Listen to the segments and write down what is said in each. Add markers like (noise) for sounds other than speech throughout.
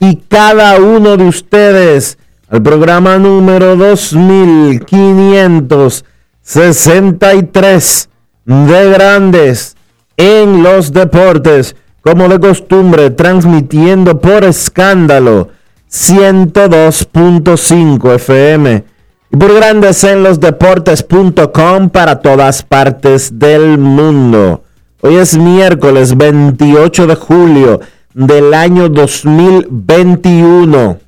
y cada uno de ustedes al programa número 2563 de Grandes en los Deportes, como de costumbre, transmitiendo por escándalo 102.5 FM y por Grandes en los Deportes.com para todas partes del mundo. Hoy es miércoles 28 de julio del año 2021.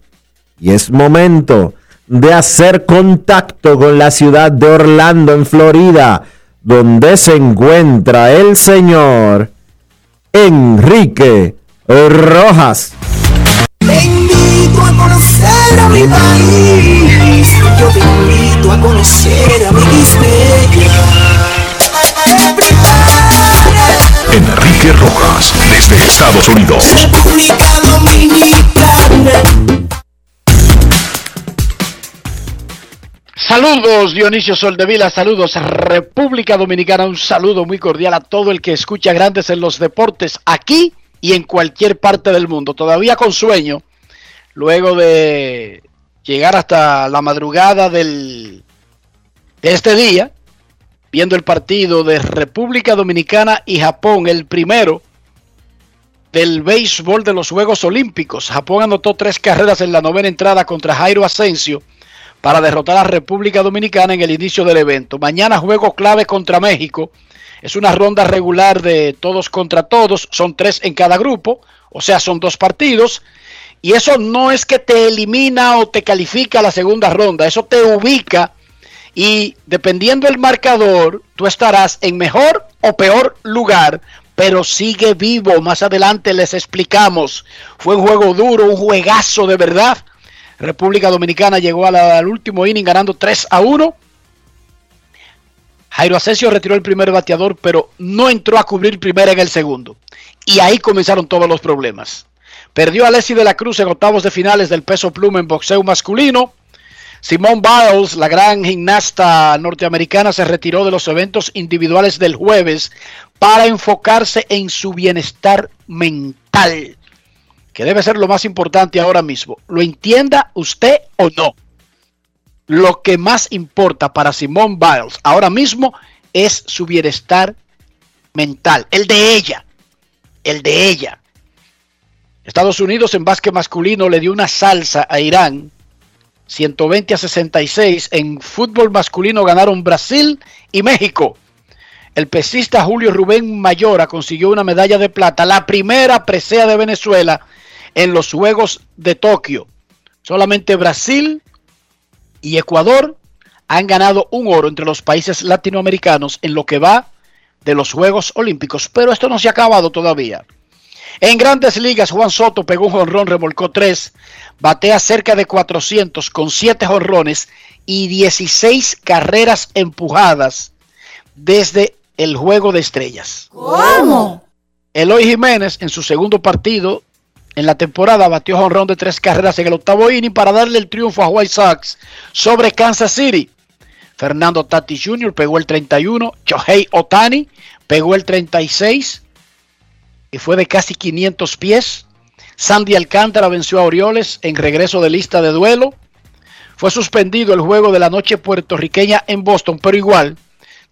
Y es momento de hacer contacto con la ciudad de Orlando, en Florida, donde se encuentra el señor Enrique Rojas. Enrique Rojas, desde Estados Unidos. República Dominicana. Saludos Dionisio Soldevila, saludos República Dominicana, un saludo muy cordial a todo el que escucha Grandes en los Deportes aquí y en cualquier parte del mundo. Todavía con sueño, luego de llegar hasta la madrugada del, de este día, viendo el partido de República Dominicana y Japón, el primero del béisbol de los Juegos Olímpicos. Japón anotó tres carreras en la novena entrada contra Jairo Asensio para derrotar a República Dominicana en el inicio del evento. Mañana juego clave contra México. Es una ronda regular de todos contra todos. Son tres en cada grupo, o sea, son dos partidos. Y eso no es que te elimina o te califica a la segunda ronda, eso te ubica y dependiendo el marcador, tú estarás en mejor o peor lugar, pero sigue vivo. Más adelante les explicamos. Fue un juego duro, un juegazo de verdad. República Dominicana llegó al último inning ganando 3 a 1. Jairo Asensio retiró el primer bateador, pero no entró a cubrir primera en el segundo. Y ahí comenzaron todos los problemas. Perdió a Leslie de la Cruz en octavos de finales del peso pluma en boxeo masculino. Simone Biles, la gran gimnasta norteamericana, se retiró de los eventos individuales del jueves para enfocarse en su bienestar mental, que debe ser lo más importante ahora mismo. Lo entienda usted o no. Lo que más importa para Simone Biles ahora mismo es su bienestar mental, el de ella, el de ella. Estados Unidos en básquet masculino le dio una salsa a Irán 120 a 66. En fútbol masculino ganaron Brasil y México. El pesista Julio Rubén Mayora consiguió una medalla de plata, la primera presea de Venezuela en los Juegos de Tokio. Solamente Brasil y Ecuador han ganado un oro entre los países latinoamericanos en lo que va de los Juegos Olímpicos. Pero esto no se ha acabado todavía. En grandes ligas, Juan Soto pegó un jonrón, remolcó tres, batea cerca de 400 con siete jonrones y 16 carreras empujadas desde el juego de estrellas. ¿Cómo? Eloy Jiménez en su segundo partido en la temporada batió jonrón de tres carreras en el octavo inning para darle el triunfo a White Sox sobre Kansas City. Fernando Tati Jr. pegó el 31, Shohei Otani pegó el 36 y fue de casi 500 pies. Sandy Alcántara venció a Orioles en regreso de lista de duelo. Fue suspendido el juego de la noche puertorriqueña en Boston, pero igual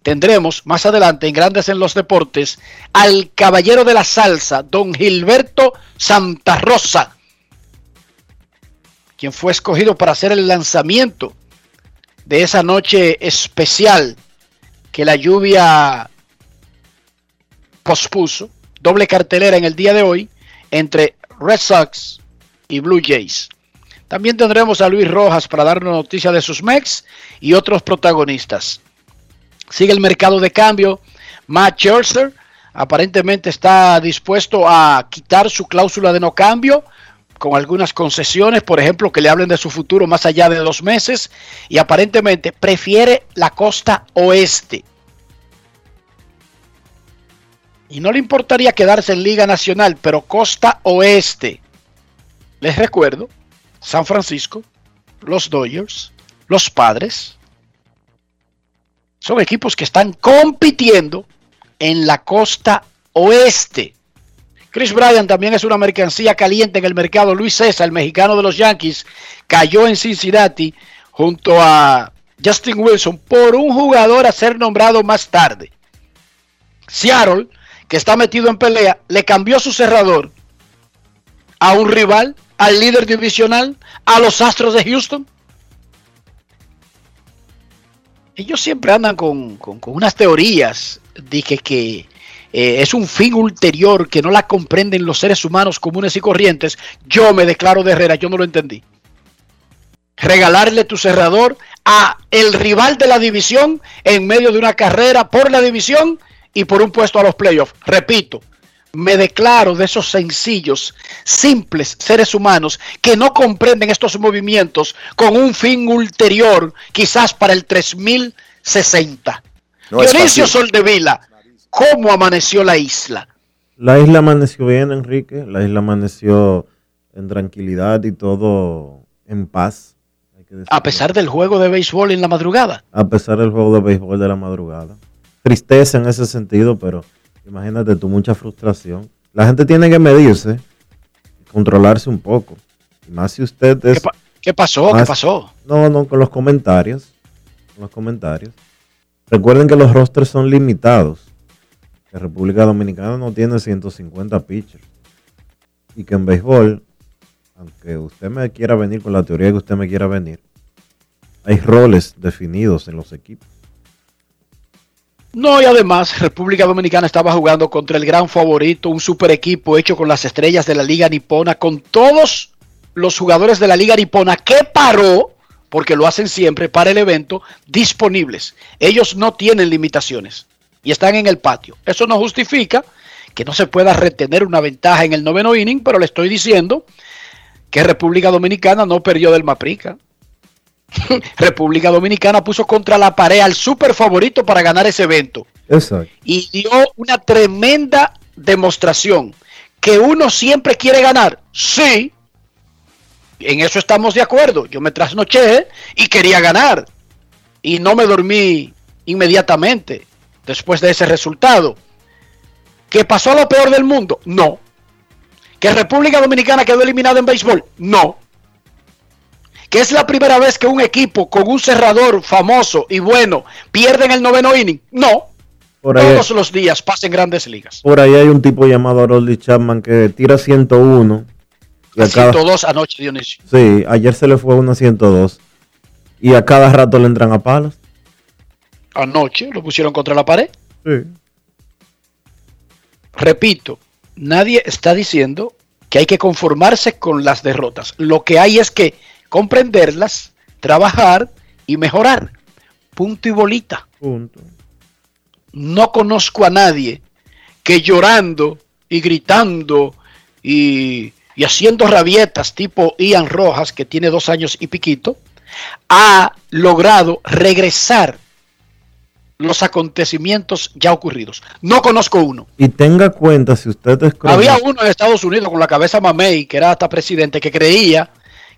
tendremos más adelante en Grandes en los Deportes al caballero de la salsa, don Gilberto Santa Rosa, quien fue escogido para hacer el lanzamiento de esa noche especial que la lluvia pospuso. Doble cartelera en el día de hoy entre Red Sox y Blue Jays. También tendremos a Luis Rojas para darnos noticia de sus Mex y otros protagonistas. Sigue el mercado de cambio. Matt Scherzer aparentemente está dispuesto a quitar su cláusula de no cambio con algunas concesiones, por ejemplo, que le hablen de su futuro más allá de dos meses y aparentemente prefiere la costa oeste. Y no le importaría quedarse en Liga Nacional, pero costa oeste. Les recuerdo, San Francisco, los Dodgers, los Padres, son equipos que están compitiendo en la costa oeste. Chris Bryan también es una mercancía caliente en el mercado. Luis César, el mexicano de los Yankees, cayó en Cincinnati junto a Justin Wilson por un jugador a ser nombrado más tarde. Seattle, que está metido en pelea, le cambió su cerrador a un rival, al líder divisional, a los Astros de Houston. ellos siempre andan con, unas teorías. Dije que eh, es un fin ulterior que no la comprenden los seres humanos comunes y corrientes. Yo me declaro de Herrera, yo no lo entendí. Regalarle tu cerrador a el rival de la división en medio de una carrera por la división y por un puesto a los playoffs. Repito, me declaro de esos sencillos, simples seres humanos que no comprenden estos movimientos con un fin ulterior, quizás para el 3060. No Dionisio Soldevila, ¿cómo amaneció la isla? La isla amaneció bien, Enrique. La isla amaneció en tranquilidad y todo en paz. a pesar del juego de béisbol en la madrugada. A pesar del juego de béisbol de la madrugada. Tristeza en ese sentido, pero Imagínate tú, mucha frustración. La gente tiene que medirse, controlarse un poco. Y más si usted es. ¿Qué, pasó? ¿Qué pasó? No, no, con los comentarios. Con los comentarios. Recuerden que los rosters son limitados. Que República Dominicana no tiene 150 pitchers. Y que en béisbol, aunque usted me quiera venir con la teoría que usted me quiera venir, hay roles definidos en los equipos. No, y además República Dominicana estaba jugando contra el gran favorito, un super equipo hecho con las estrellas de la Liga Nipona, con todos los jugadores de la Liga Nipona que paró, porque lo hacen siempre para el evento, disponibles. Ellos no tienen limitaciones y están en el patio. Eso no justifica que no se pueda retener una ventaja en el noveno inning, pero le estoy diciendo que República Dominicana no perdió del Maprica. (laughs) República Dominicana puso contra la pared al super favorito para ganar ese evento. Y dio una tremenda demostración. Que uno siempre quiere ganar. Sí. En eso estamos de acuerdo. Yo me trasnoché y quería ganar. Y no me dormí inmediatamente después de ese resultado. ¿Que pasó lo peor del mundo? No. ¿Que República Dominicana quedó eliminada en béisbol? No que es la primera vez que un equipo con un cerrador famoso y bueno pierde en el noveno inning. No. Todos los días pasen grandes ligas. Por ahí hay un tipo llamado Rolly Chapman que tira 101. Y a 102 anoche, Dionisio. Sí, ayer se le fue uno a 102. Y a cada rato le entran a palos. Anoche lo pusieron contra la pared. Sí. Repito, nadie está diciendo que hay que conformarse con las derrotas. Lo que hay es que comprenderlas, trabajar y mejorar. Punto y bolita. Punto. No conozco a nadie que llorando y gritando y, y haciendo rabietas tipo Ian Rojas, que tiene dos años y piquito, ha logrado regresar los acontecimientos ya ocurridos. No conozco uno. Y tenga cuenta, si usted es Había uno en Estados Unidos con la cabeza mamey, que era hasta presidente, que creía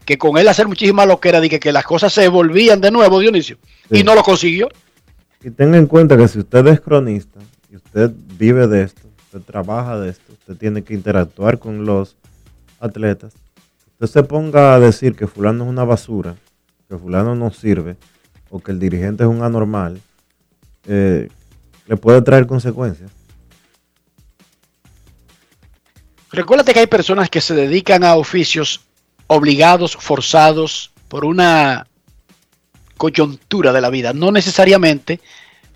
que con él hacer muchísima loquera, de que, que las cosas se volvían de nuevo, Dionisio. Y no lo consiguió. Y tenga en cuenta que si usted es cronista y usted vive de esto, usted trabaja de esto, usted tiene que interactuar con los atletas. Usted se ponga a decir que fulano es una basura, que fulano no sirve, o que el dirigente es un anormal, eh, le puede traer consecuencias. Recuérdate que hay personas que se dedican a oficios obligados, forzados por una coyuntura de la vida, no necesariamente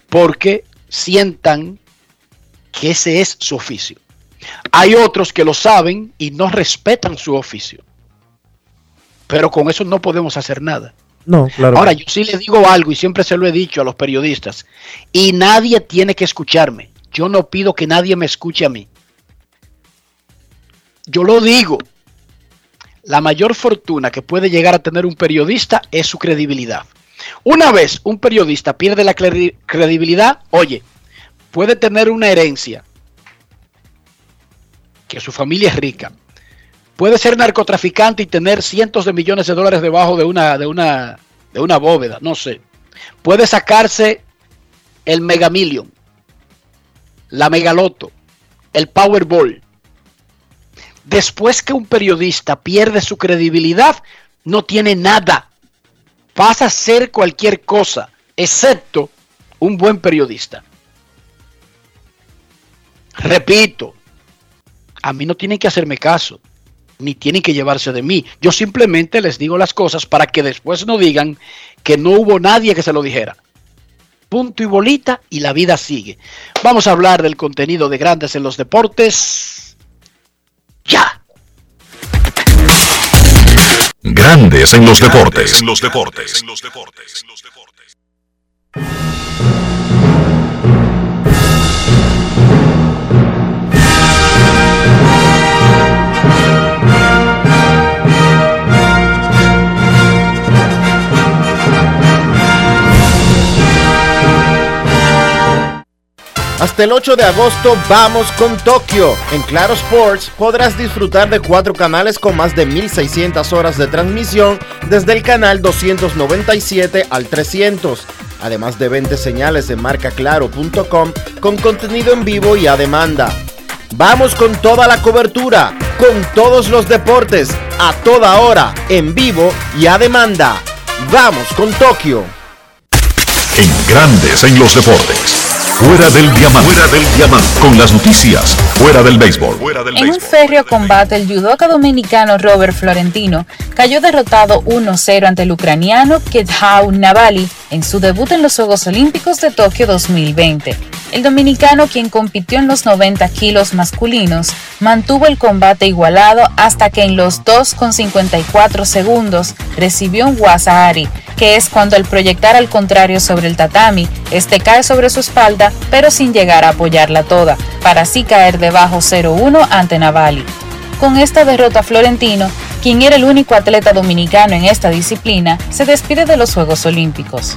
porque sientan que ese es su oficio. Hay otros que lo saben y no respetan su oficio. Pero con eso no podemos hacer nada. No, claro. Ahora, yo sí le digo algo y siempre se lo he dicho a los periodistas. Y nadie tiene que escucharme. Yo no pido que nadie me escuche a mí. Yo lo digo. La mayor fortuna que puede llegar a tener un periodista es su credibilidad. Una vez un periodista pierde la credibilidad, oye, puede tener una herencia, que su familia es rica, puede ser narcotraficante y tener cientos de millones de dólares debajo de una, de una, de una bóveda, no sé. Puede sacarse el Mega Million, la Megaloto, el Powerball. Después que un periodista pierde su credibilidad, no tiene nada. Pasa a ser cualquier cosa, excepto un buen periodista. Repito, a mí no tienen que hacerme caso ni tienen que llevarse de mí. Yo simplemente les digo las cosas para que después no digan que no hubo nadie que se lo dijera. Punto y bolita y la vida sigue. Vamos a hablar del contenido de Grandes en los Deportes. Ya. Grandes en los Deportes. En los Deportes. En los Deportes. Hasta el 8 de agosto vamos con Tokio. En Claro Sports podrás disfrutar de cuatro canales con más de 1600 horas de transmisión desde el canal 297 al 300. Además de 20 señales de marcaclaro.com con contenido en vivo y a demanda. Vamos con toda la cobertura, con todos los deportes, a toda hora, en vivo y a demanda. Vamos con Tokio. En grandes en los deportes. Fuera del diamante. Fuera del diamante. Con las noticias. Fuera del béisbol. en un férreo combate, el judoka dominicano Robert Florentino cayó derrotado 1-0 ante el ucraniano Kedhau Navali en su debut en los Juegos Olímpicos de Tokio 2020. El dominicano, quien compitió en los 90 kilos masculinos, mantuvo el combate igualado hasta que en los 2,54 segundos recibió un wasahari que es cuando al proyectar al contrario sobre el tatami, este cae sobre su espalda, pero sin llegar a apoyarla toda, para así caer debajo 0-1 ante Navali. Con esta derrota Florentino, quien era el único atleta dominicano en esta disciplina, se despide de los Juegos Olímpicos.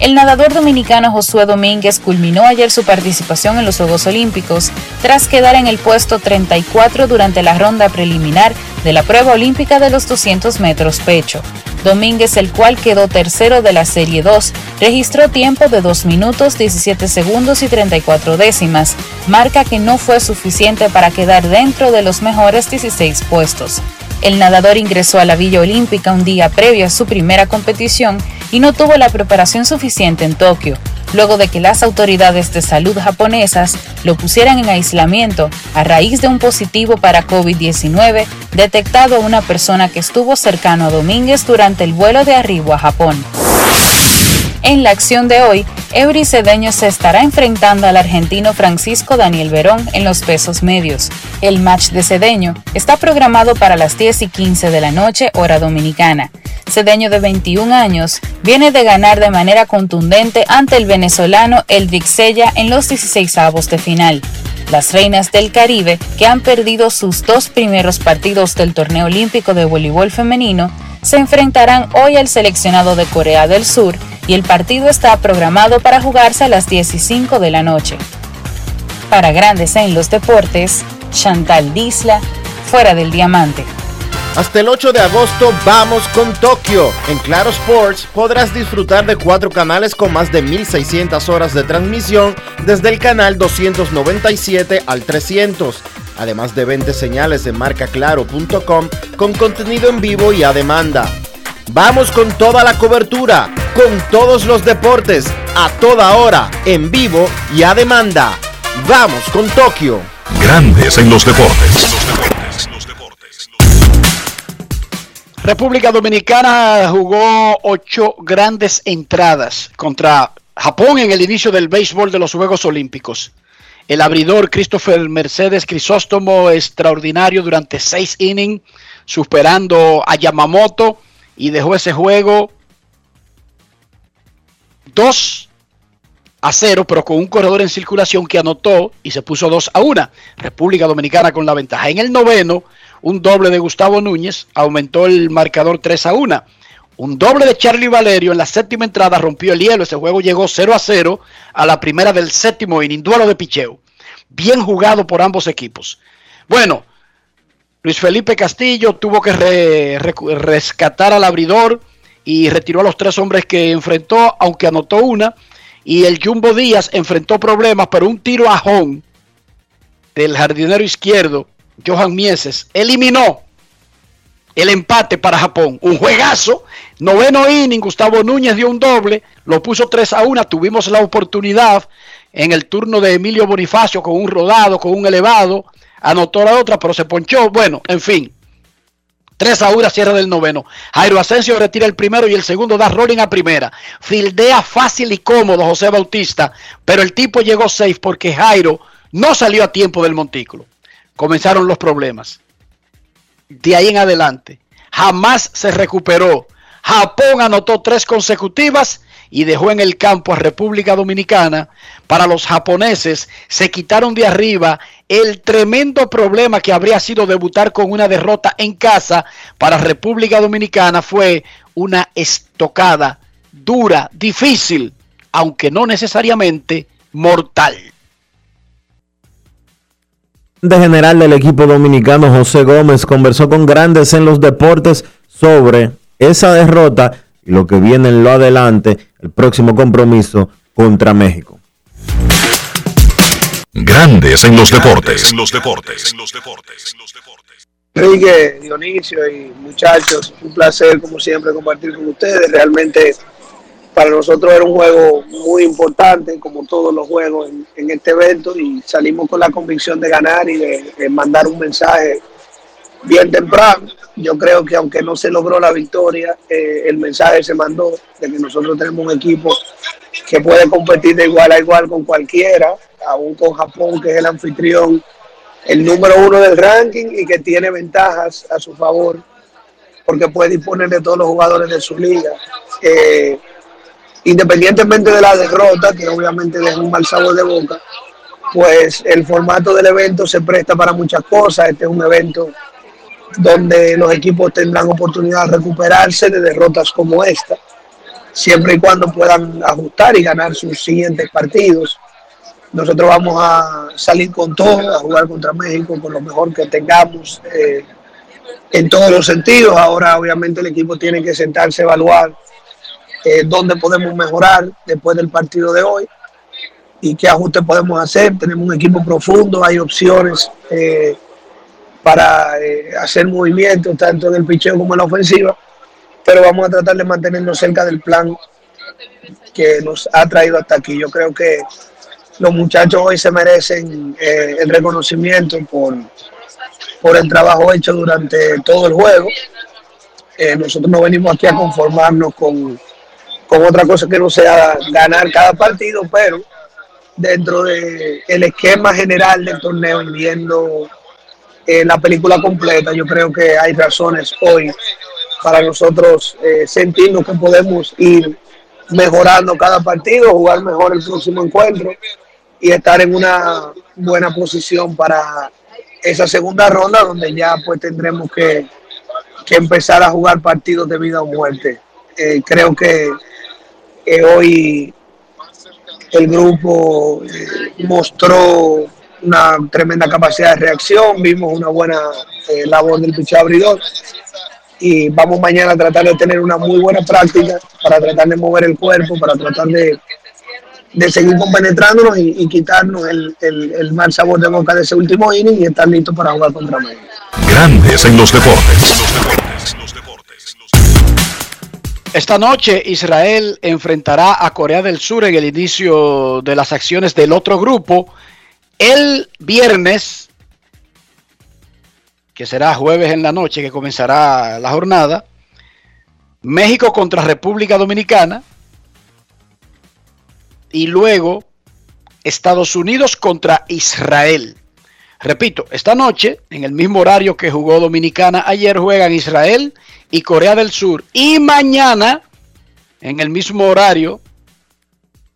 El nadador dominicano Josué Domínguez culminó ayer su participación en los Juegos Olímpicos tras quedar en el puesto 34 durante la ronda preliminar de la prueba olímpica de los 200 metros pecho. Domínguez, el cual quedó tercero de la Serie 2, registró tiempo de 2 minutos 17 segundos y 34 décimas, marca que no fue suficiente para quedar dentro de los mejores 16 puestos. El nadador ingresó a la Villa Olímpica un día previo a su primera competición y no tuvo la preparación suficiente en Tokio, luego de que las autoridades de salud japonesas lo pusieran en aislamiento a raíz de un positivo para COVID-19 detectado a una persona que estuvo cercano a Domínguez durante el vuelo de arribo a Japón. En la acción de hoy, Eury Cedeño se estará enfrentando al argentino Francisco Daniel Verón en los pesos medios. El match de Cedeño está programado para las 10 y 15 de la noche, hora dominicana. Cedeño de 21 años viene de ganar de manera contundente ante el venezolano Eldrick Sella en los 16 avos de final. Las reinas del Caribe, que han perdido sus dos primeros partidos del torneo olímpico de voleibol femenino, se enfrentarán hoy al seleccionado de Corea del Sur y el partido está programado para jugarse a las 15 de la noche. Para Grandes en los Deportes, Chantal Disla, fuera del diamante. Hasta el 8 de agosto vamos con Tokio. En Claro Sports podrás disfrutar de cuatro canales con más de 1600 horas de transmisión desde el canal 297 al 300, además de 20 señales de marcaclaro.com con contenido en vivo y a demanda. Vamos con toda la cobertura, con todos los deportes, a toda hora, en vivo y a demanda. Vamos con Tokio. Grandes en los deportes. República Dominicana jugó ocho grandes entradas contra Japón en el inicio del béisbol de los Juegos Olímpicos. El abridor Christopher Mercedes Crisóstomo extraordinario durante seis innings, superando a Yamamoto y dejó ese juego 2 a 0, pero con un corredor en circulación que anotó y se puso 2 a 1. República Dominicana con la ventaja. En el noveno, un doble de Gustavo Núñez aumentó el marcador 3 a 1. Un doble de Charlie Valerio en la séptima entrada rompió el hielo. Ese juego llegó 0 a 0 a la primera del séptimo inning, duelo de picheo. Bien jugado por ambos equipos. Bueno, Luis Felipe Castillo tuvo que re, re, rescatar al abridor y retiró a los tres hombres que enfrentó, aunque anotó una. Y el Jumbo Díaz enfrentó problemas, pero un tiro a home del jardinero izquierdo Johan Mieses, eliminó el empate para Japón. Un juegazo. Noveno inning, Gustavo Núñez dio un doble, lo puso 3 a 1. Tuvimos la oportunidad en el turno de Emilio Bonifacio con un rodado, con un elevado. Anotó la otra, pero se ponchó. Bueno, en fin. 3 a 1, cierre del noveno. Jairo Asensio retira el primero y el segundo da rolling a primera. Fildea fácil y cómodo José Bautista, pero el tipo llegó safe porque Jairo no salió a tiempo del montículo comenzaron los problemas. De ahí en adelante, jamás se recuperó. Japón anotó tres consecutivas y dejó en el campo a República Dominicana. Para los japoneses se quitaron de arriba el tremendo problema que habría sido debutar con una derrota en casa. Para República Dominicana fue una estocada dura, difícil, aunque no necesariamente mortal general del equipo dominicano José Gómez conversó con grandes en los deportes sobre esa derrota y lo que viene en lo adelante, el próximo compromiso contra México. Grandes en los deportes. En los deportes. En los deportes. Enrique, Dionisio y muchachos, un placer como siempre compartir con ustedes. Realmente para nosotros era un juego muy importante, como todos los juegos en, este evento, y salimos con la convicción de ganar y de, mandar un mensaje bien temprano. Yo creo que aunque no se logró la victoria, eh, el mensaje se mandó de que nosotros tenemos un equipo que puede competir de igual a igual con cualquiera, aún con Japón, que es el anfitrión, el número uno del ranking y que tiene ventajas a su favor, porque puede disponer de todos los jugadores de su liga. Eh, independientemente de la derrota, que obviamente deja un mal sabor de boca, pues el formato del evento se presta para muchas cosas. Este es un evento donde los equipos tendrán oportunidad de recuperarse de derrotas como esta, siempre y cuando puedan ajustar y ganar sus siguientes partidos. Nosotros vamos a salir con todo, a jugar contra México con lo mejor que tengamos eh, en todos los sentidos. Ahora obviamente el equipo tiene que sentarse a evaluar eh, dónde podemos mejorar después del partido de hoy y qué ajustes podemos hacer. Tenemos un equipo profundo, hay opciones eh, para eh, hacer movimientos tanto en el picheo como en la ofensiva, pero vamos a tratar de mantenernos cerca del plan que nos ha traído hasta aquí. Yo creo que los muchachos hoy se merecen eh, el reconocimiento por, por el trabajo hecho durante todo el juego. nosotros no venimos aquí a conformarnos con con otra cosa que no sea ganar cada partido, pero dentro del el esquema general del torneo y viendo eh, la película completa, yo creo que hay razones hoy para nosotros eh, sentirnos que podemos ir mejorando cada partido, jugar mejor el próximo encuentro y estar en una buena posición para esa segunda ronda donde ya pues tendremos que, que empezar a jugar partidos de vida o muerte. Eh, creo que Eh, hoy el grupo mostró una tremenda capacidad de reacción, vimos una buena eh, labor del picheo abridor y vamos mañana a tratar de tener una muy buena práctica para tratar de mover el cuerpo, para tratar de, de seguir compenetrándonos y, y quitarnos el, el- el mal sabor de boca de ese último inning y estar listos para jugar contra México. Grandes en los deportes. Esta noche Israel enfrentará a Corea del Sur en el inicio de las acciones del otro grupo. El viernes, que será jueves en la noche que comenzará la jornada, México contra República Dominicana y luego Estados Unidos contra Israel. Repito, esta noche, en el mismo horario que jugó Dominicana ayer, juegan Israel y Corea del Sur. Y mañana, en el mismo horario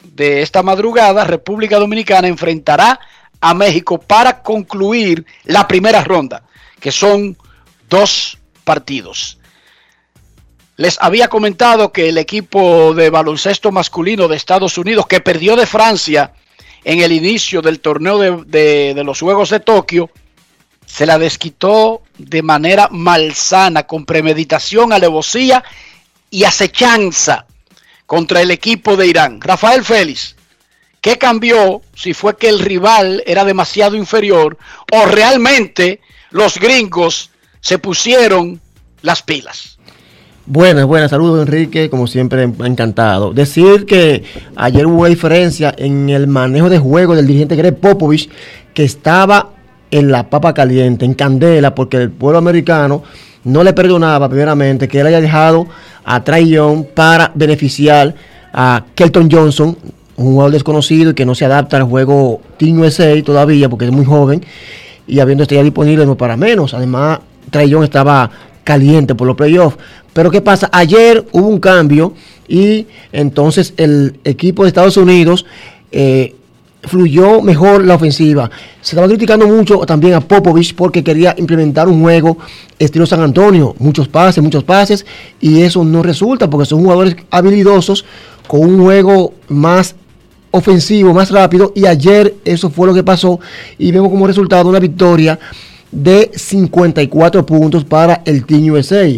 de esta madrugada, República Dominicana enfrentará a México para concluir la primera ronda, que son dos partidos. Les había comentado que el equipo de baloncesto masculino de Estados Unidos, que perdió de Francia en el inicio del torneo de, de- los Juegos de Tokio, se la desquitó de manera malsana, con premeditación, alevosía y acechanza contra el equipo de Irán. Rafael Félix, ¿qué cambió si fue que el rival era demasiado inferior o realmente los gringos se pusieron las pilas? Buenas, buenas, saludos Enrique, como siempre encantado. Decir que ayer hubo diferencia en el manejo de juego del dirigente Greg Popovich, que estaba en la papa caliente, en candela, porque el pueblo americano no le perdonaba primeramente que él haya dejado a Trae para beneficiar a Kelton Johnson, un jugador desconocido y que no se adapta al juego Team USA todavía porque es muy joven y habiendo estrella disponible no para menos. Además, Trae estaba caliente por los playoffs. Pero ¿qué pasa? Ayer hubo un cambio y entonces el equipo de Estados Unidos eh, fluyó mejor la ofensiva. Se estaba criticando mucho también a Popovich porque quería implementar un juego estilo San Antonio, muchos pases, muchos pases, y eso no resulta porque son jugadores habilidosos con un juego más ofensivo, más rápido, y ayer eso fue lo que pasó y vemos como resultado una victoria de 54 puntos para el Team USA.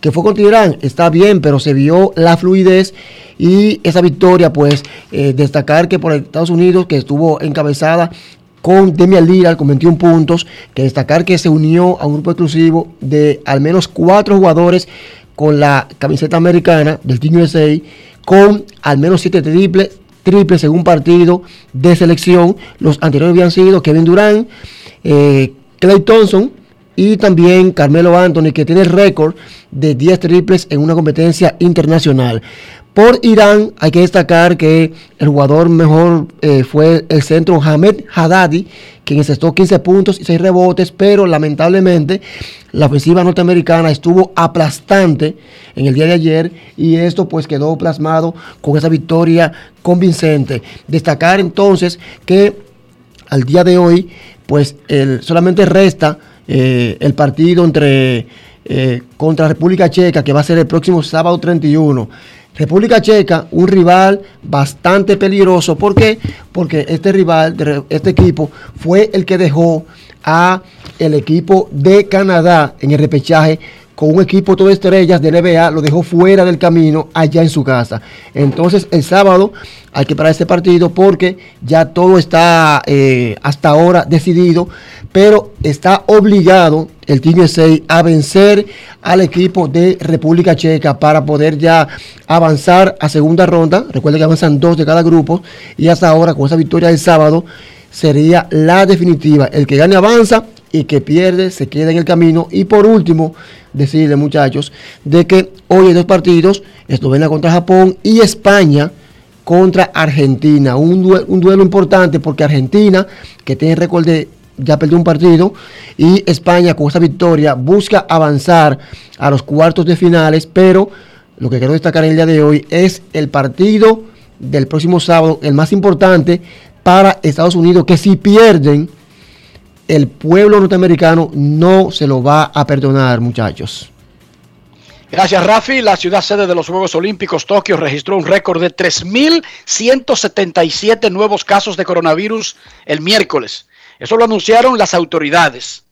Que fue contra Irán, está bien, pero se vio la fluidez y esa victoria, pues, eh, destacar que por Estados Unidos, que estuvo encabezada con Demian Lillard con 21 puntos, que destacar que se unió a un grupo exclusivo de al menos cuatro jugadores con la camiseta americana del Team USA, con al menos siete triples, triples en partido de selección. Los anteriores habían sido Kevin Durant, eh, Clay Thompson y también Carmelo Anthony, que tiene el récord de 10 triples en una competencia internacional. Por Irán hay que destacar que el jugador mejor eh, fue el centro Hamed Haddadi, quien encestó 15 puntos y 6 rebotes, pero lamentablemente la ofensiva norteamericana estuvo aplastante en el día de ayer y esto pues quedó plasmado con esa victoria convincente. Destacar entonces que al día de hoy pues solamente resta eh, el partido entre eh, contra República Checa, que va a ser el próximo sábado 31. República Checa, un rival bastante peligroso. ¿Por qué? Porque este rival, este equipo, fue el que dejó a el equipo de Canadá en el repechaje con un equipo todo estrellas de NBA, lo dejó fuera del camino allá en su casa. Entonces el sábado hay que parar este partido porque ya todo está eh, hasta ahora decidido, pero está obligado el Team USA a vencer al equipo de República Checa para poder ya avanzar a segunda ronda. Recuerden que avanzan dos de cada grupo y hasta ahora con esa victoria del sábado sería la definitiva. El que gane avanza y que pierde se queda en el camino. Y por último, decirle muchachos, de que hoy hay dos partidos, Eslovenia contra Japón y España contra Argentina. Un, due- un duelo importante porque Argentina, que tiene récord de ya perdió un partido, y España con esa victoria busca avanzar a los cuartos de finales, pero lo que quiero destacar en el día de hoy es el partido del próximo sábado, el más importante para Estados Unidos, que si pierden, el pueblo norteamericano no se lo va a perdonar, muchachos. Gracias, Rafi. La ciudad sede de los Juegos Olímpicos Tokio registró un récord de 3.177 nuevos casos de coronavirus el miércoles. Eso lo anunciaron las autoridades.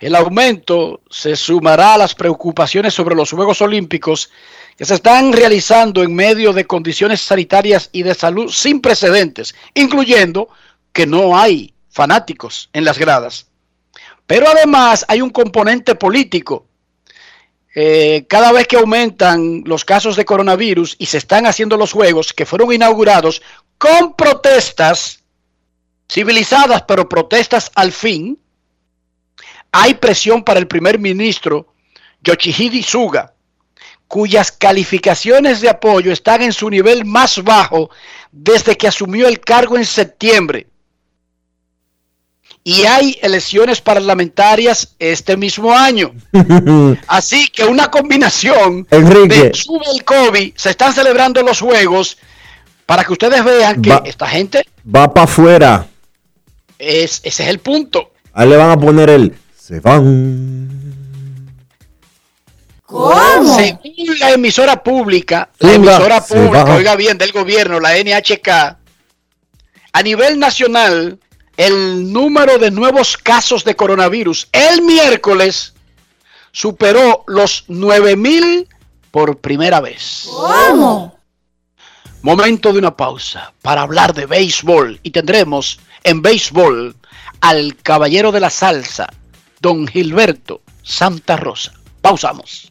El aumento se sumará a las preocupaciones sobre los Juegos Olímpicos que se están realizando en medio de condiciones sanitarias y de salud sin precedentes, incluyendo que no hay fanáticos en las gradas. Pero además hay un componente político. Eh, cada vez que aumentan los casos de coronavirus y se están haciendo los juegos que fueron inaugurados con protestas civilizadas, pero protestas al fin, hay presión para el primer ministro Yoshihide Suga, cuyas calificaciones de apoyo están en su nivel más bajo desde que asumió el cargo en septiembre. Y hay elecciones parlamentarias este mismo año. (laughs) Así que una combinación Enrique. de sube el COVID, se están celebrando los juegos para que ustedes vean que Va- esta gente Va para afuera. es ese es el punto. Ahí le van a poner el se van. Según la emisora pública, la emisora pública, oiga bien, del gobierno, la NHK, a nivel nacional, el número de nuevos casos de coronavirus el miércoles superó los 9 mil por primera vez. Momento de una pausa para hablar de béisbol y tendremos en béisbol al caballero de la salsa, don Gilberto Santa Rosa. Pausamos.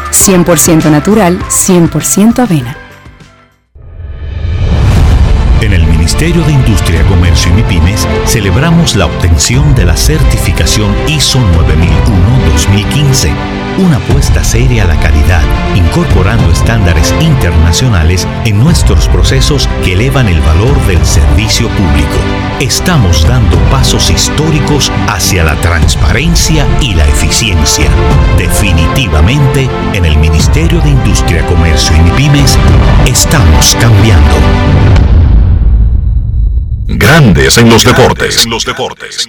100% natural, 100% avena. En el Ministerio de Industria, Comercio y MIPIMES celebramos la obtención de la certificación ISO 9001-2015, una apuesta seria a la calidad, incorporando estándares internacionales en nuestros procesos que elevan el valor del servicio público. Estamos dando pasos históricos hacia la transparencia y la eficiencia. Definitivamente, en el Ministerio de Industria, Comercio y MIPIMES estamos cambiando. Grandes en los deportes. los deportes.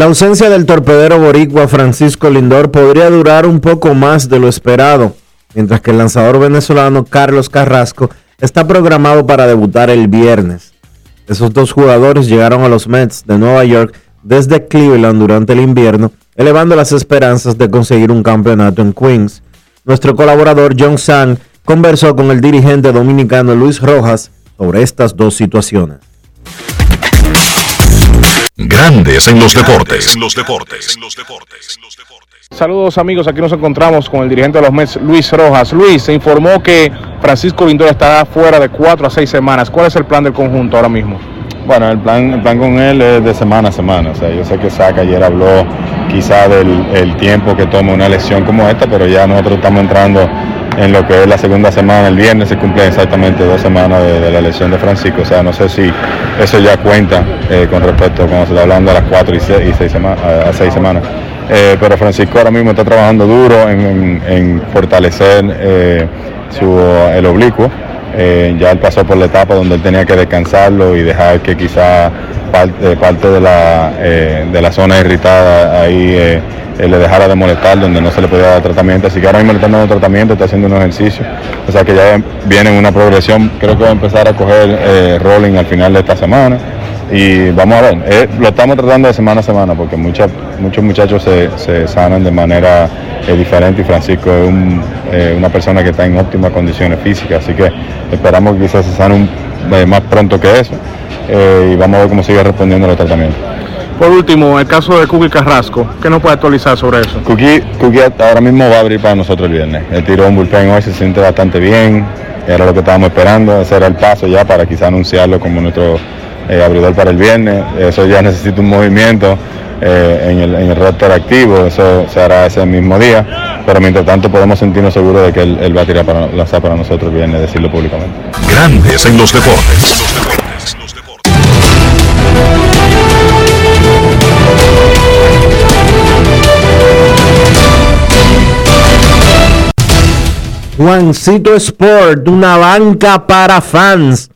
La ausencia del torpedero boricua Francisco Lindor podría durar un poco más de lo esperado, mientras que el lanzador venezolano Carlos Carrasco está programado para debutar el viernes. Esos dos jugadores llegaron a los Mets de Nueva York desde Cleveland durante el invierno, elevando las esperanzas de conseguir un campeonato en Queens. Nuestro colaborador John Sang conversó con el dirigente dominicano Luis Rojas sobre estas dos situaciones. Grandes en los deportes. los deportes. Saludos amigos, aquí nos encontramos con el dirigente de los Mets, Luis Rojas. Luis, se informó que Francisco Lindor estará fuera de cuatro a seis semanas. ¿Cuál es el plan del conjunto ahora mismo? Bueno, el plan, el plan con él es de semana a semana. O sea, yo sé que Saca ayer habló quizá del el tiempo que toma una lesión como esta, pero ya nosotros estamos entrando en lo que es la segunda semana. El viernes se cumplen exactamente dos semanas de, la lesión de Francisco. O sea, no sé si eso ya cuenta eh, con respecto a cuando se está hablando a las cuatro y seis, y seis sema- a, seis semanas. Eh, pero Francisco ahora mismo está trabajando duro en, fortalecer eh, su, el oblicuo. Eh, ya él pasó por la etapa donde él tenía que descansarlo y dejar que quizá parte, parte de, la, de la zona irritada ahí eh, le dejara de molestar, donde no se le podía dar tratamiento. Así que ahora mismo le están dando tratamiento, está haciendo un ejercicio. O sea que ya viene en una progresión. Creo que va a empezar a coger eh, rolling al final de esta semana. Y vamos a ver, eh, lo estamos tratando de semana a semana porque muchos muchachos se, se sanan de manera diferente y Francisco es un, una persona que está en óptimas condiciones físicas, así que esperamos que quizás se sane más pronto que eso y vamos a ver cómo sigue respondiendo los tratamientos. Por último, el caso de Cookie Carrasco, ¿qué nos puede actualizar sobre eso? Cookie, Cookie ahora mismo va a abrir para nosotros el viernes. Él tiró un bullpen hoy, se siente bastante bien. Era lo que estábamos esperando. Ese era el paso ya para quizá anunciarlo como nuestro eh, abridor para el viernes. Eso ya necesita un movimiento eh, en, el, en el roster activo. Eso se hará ese mismo día. Pero mientras tanto podemos sentirnos seguros de que él, él va a tirar para, lanzar para nosotros el viernes, decirlo públicamente. Grandes en los deportes. Juancito Sport, una banca para fans,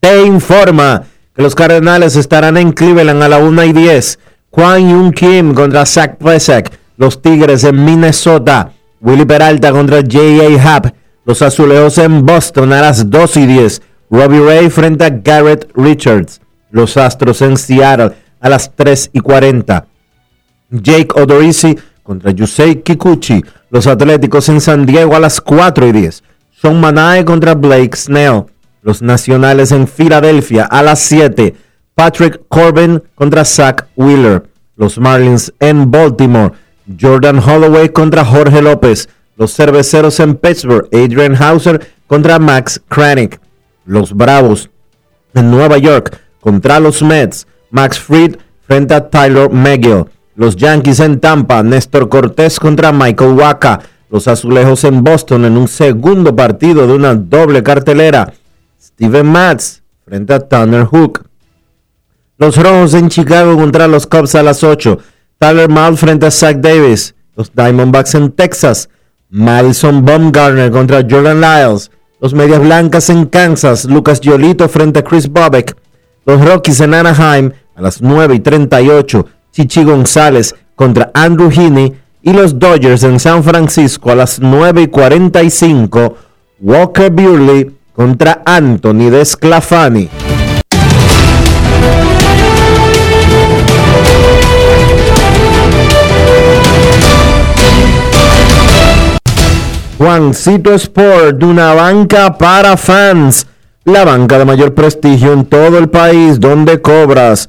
te informa que los Cardenales estarán en Cleveland a la 1 y 10. Juan Yun Kim contra Zach Plesac. Los Tigres en Minnesota. Willy Peralta contra J.A. Happ. Los Azulejos en Boston a las 2 y 10. Robbie Ray frente a Garrett Richards. Los Astros en Seattle a las 3 y 40. Jake Odorizzi contra Yusei Kikuchi. Los Atléticos en San Diego a las 4 y 10. Sean Manae contra Blake Snell. Los Nacionales en Filadelfia a las 7. Patrick Corbin contra Zach Wheeler. Los Marlins en Baltimore. Jordan Holloway contra Jorge López. Los Cerveceros en Pittsburgh. Adrian Hauser contra Max Kranick. Los Bravos en Nueva York contra los Mets. Max Fried frente a Tyler McGill. Los Yankees en Tampa. Néstor Cortés contra Michael Waka. Los Azulejos en Boston en un segundo partido de una doble cartelera. Steven Matz frente a Tanner Hook. Los Rojos en Chicago contra los Cubs a las 8. Tyler Mahle frente a Zach Davis. Los Diamondbacks en Texas. Madison Baumgartner contra Jordan Lyles. Los Medias Blancas en Kansas. Lucas Giolito frente a Chris Bobek. Los Rockies en Anaheim a las 9 y 38. Chichi González contra Andrew Heaney. Y los Dodgers en San Francisco a las 9 y 45. Walker Buehler contra Anthony Desclafani. Juancito Sport, una banca para fans. La banca de mayor prestigio en todo el país, donde cobras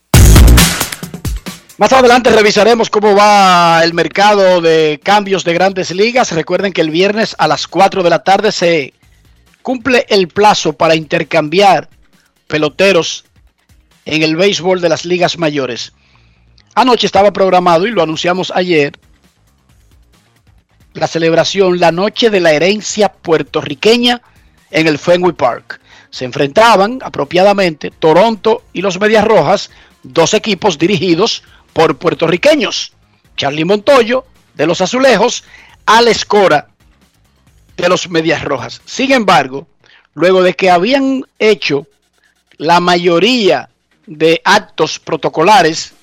Más adelante revisaremos cómo va el mercado de cambios de grandes ligas. Recuerden que el viernes a las 4 de la tarde se cumple el plazo para intercambiar peloteros en el béisbol de las ligas mayores. Anoche estaba programado y lo anunciamos ayer la celebración La Noche de la Herencia Puertorriqueña en el Fenway Park. Se enfrentaban apropiadamente Toronto y los Medias Rojas, dos equipos dirigidos por puertorriqueños. Charlie Montoyo de los Azulejos, Alex Cora de los Medias Rojas. Sin embargo, luego de que habían hecho la mayoría de actos protocolares,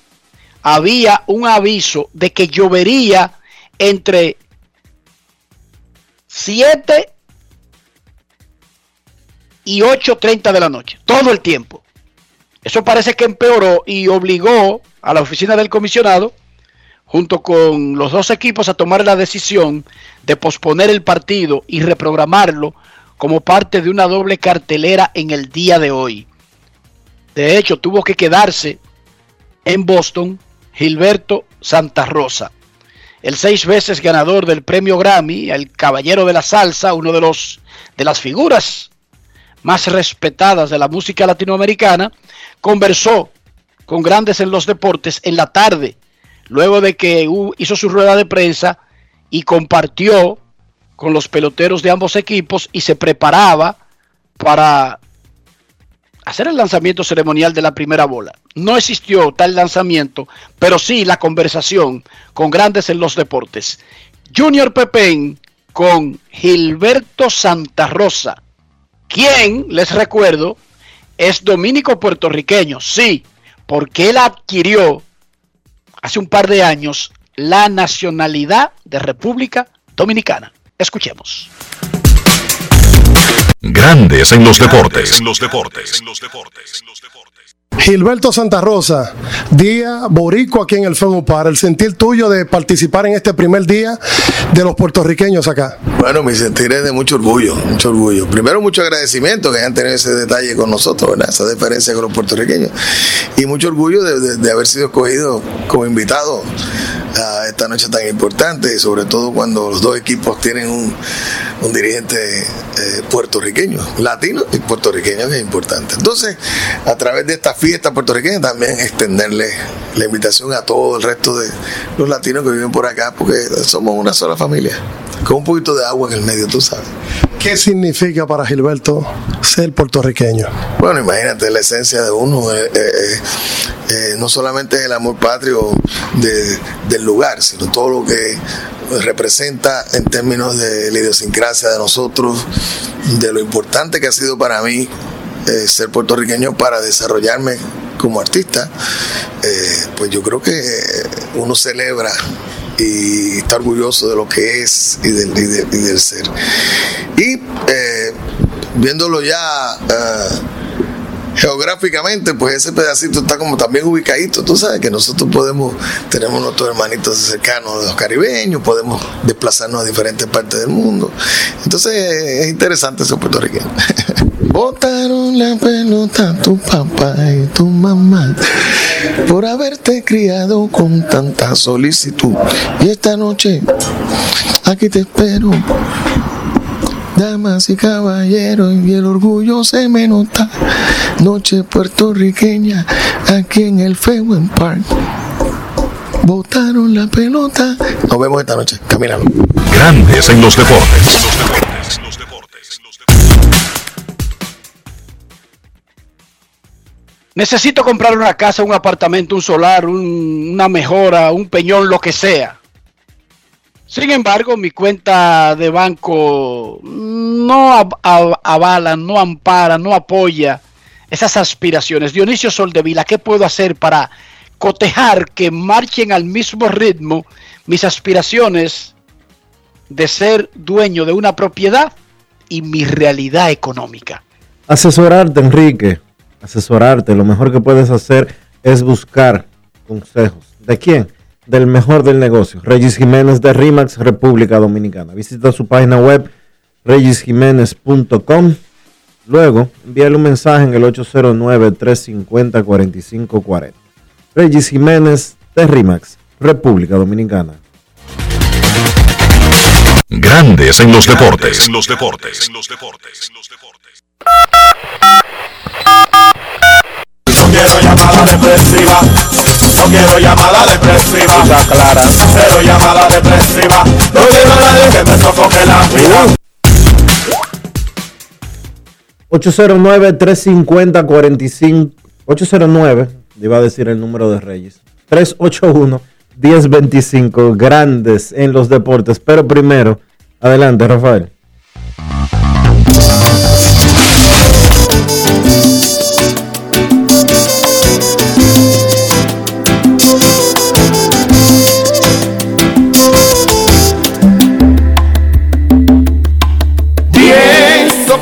había un aviso de que llovería entre 7 y 8.30 de la noche, todo el tiempo. Eso parece que empeoró y obligó a la oficina del comisionado, junto con los dos equipos, a tomar la decisión de posponer el partido y reprogramarlo como parte de una doble cartelera en el día de hoy. De hecho, tuvo que quedarse en Boston Gilberto Santa Rosa, el seis veces ganador del premio Grammy, el caballero de la salsa, uno de los de las figuras más respetadas de la música latinoamericana, conversó con grandes en los deportes en la tarde, luego de que hizo su rueda de prensa y compartió con los peloteros de ambos equipos y se preparaba para hacer el lanzamiento ceremonial de la primera bola. No existió tal lanzamiento, pero sí la conversación con grandes en los deportes. Junior Pepén con Gilberto Santa Rosa, quien, les recuerdo, es dominico puertorriqueño, sí, porque él adquirió hace un par de años la nacionalidad de República Dominicana. Escuchemos. Grandes en los deportes. En los deportes. Gilberto Santa Rosa, día borico aquí en el FEMU para el sentir tuyo de participar en este primer día de los puertorriqueños acá. Bueno, mi sentir es de mucho orgullo, mucho orgullo. Primero, mucho agradecimiento que hayan tenido ese detalle con nosotros, ¿verdad? esa diferencia con los puertorriqueños. Y mucho orgullo de, de- de haber sido escogido como invitado a esta noche tan importante, y sobre todo cuando los dos equipos tienen un, un dirigente eh, puertorriqueño, latino y puertorriqueño, que es importante. Entonces, a través de esta fiesta puertorriqueña, también extenderle la invitación a todo el resto de los latinos que viven por acá, porque somos una sola familia, con un poquito de agua en el medio, tú sabes. ¿Qué significa para Gilberto ser puertorriqueño? Bueno, imagínate la esencia de uno, eh, eh, eh, no solamente el amor patrio de- del lugar, sino todo lo que representa en términos de la idiosincrasia de nosotros, de lo importante que ha sido para mí eh, ser puertorriqueño para desarrollarme como artista, eh, pues yo creo que uno celebra y está orgulloso de lo que es y del, ser. Y viéndolo ya geográficamente, pues ese pedacito está como también ubicadito. Tú sabes que nosotros podemos, tenemos nuestros hermanitos cercanos, los caribeños, podemos desplazarnos a diferentes partes del mundo. Entonces es interesante ser puertorriqueño. (laughs) Botaron la pelota tu papá y tu mamá por haberte criado con tanta solicitud. Y esta noche aquí te espero. Damas y caballeros, y el orgullo se me nota. Noche puertorriqueña aquí en el Fenway Park. Botaron la pelota. Nos vemos esta noche. Caminando. Grandes en los deportes. Necesito comprar una casa, un apartamento, un solar, un- una mejora, un peñón, lo que sea. Sin embargo, mi cuenta de banco no av- av- avala, no ampara, no apoya esas aspiraciones. Dionisio Soldevila, ¿qué puedo hacer para cotejar que marchen al mismo ritmo mis aspiraciones de ser dueño de una propiedad y mi realidad económica? Asesorarte, Enrique. Asesorarte. Lo mejor que puedes hacer es buscar consejos. ¿De quién? Del mejor del negocio. Regis Jiménez de RIMAX, República Dominicana. Visita su página web regisjiménez.com. Luego, envíale un mensaje en el 809-350-4540. Regis Jiménez de RIMAX, República Dominicana. Grandes en los deportes. En los deportes. No quiero llamada depresiva. No quiero llamada depresiva. clara. Cero llamada depresiva. No quiero a nadie que me sofoque la vida. 809-350-45. 809, le iba a decir el número de Reyes. 381-1025, grandes en los deportes. Pero primero, adelante, Rafael.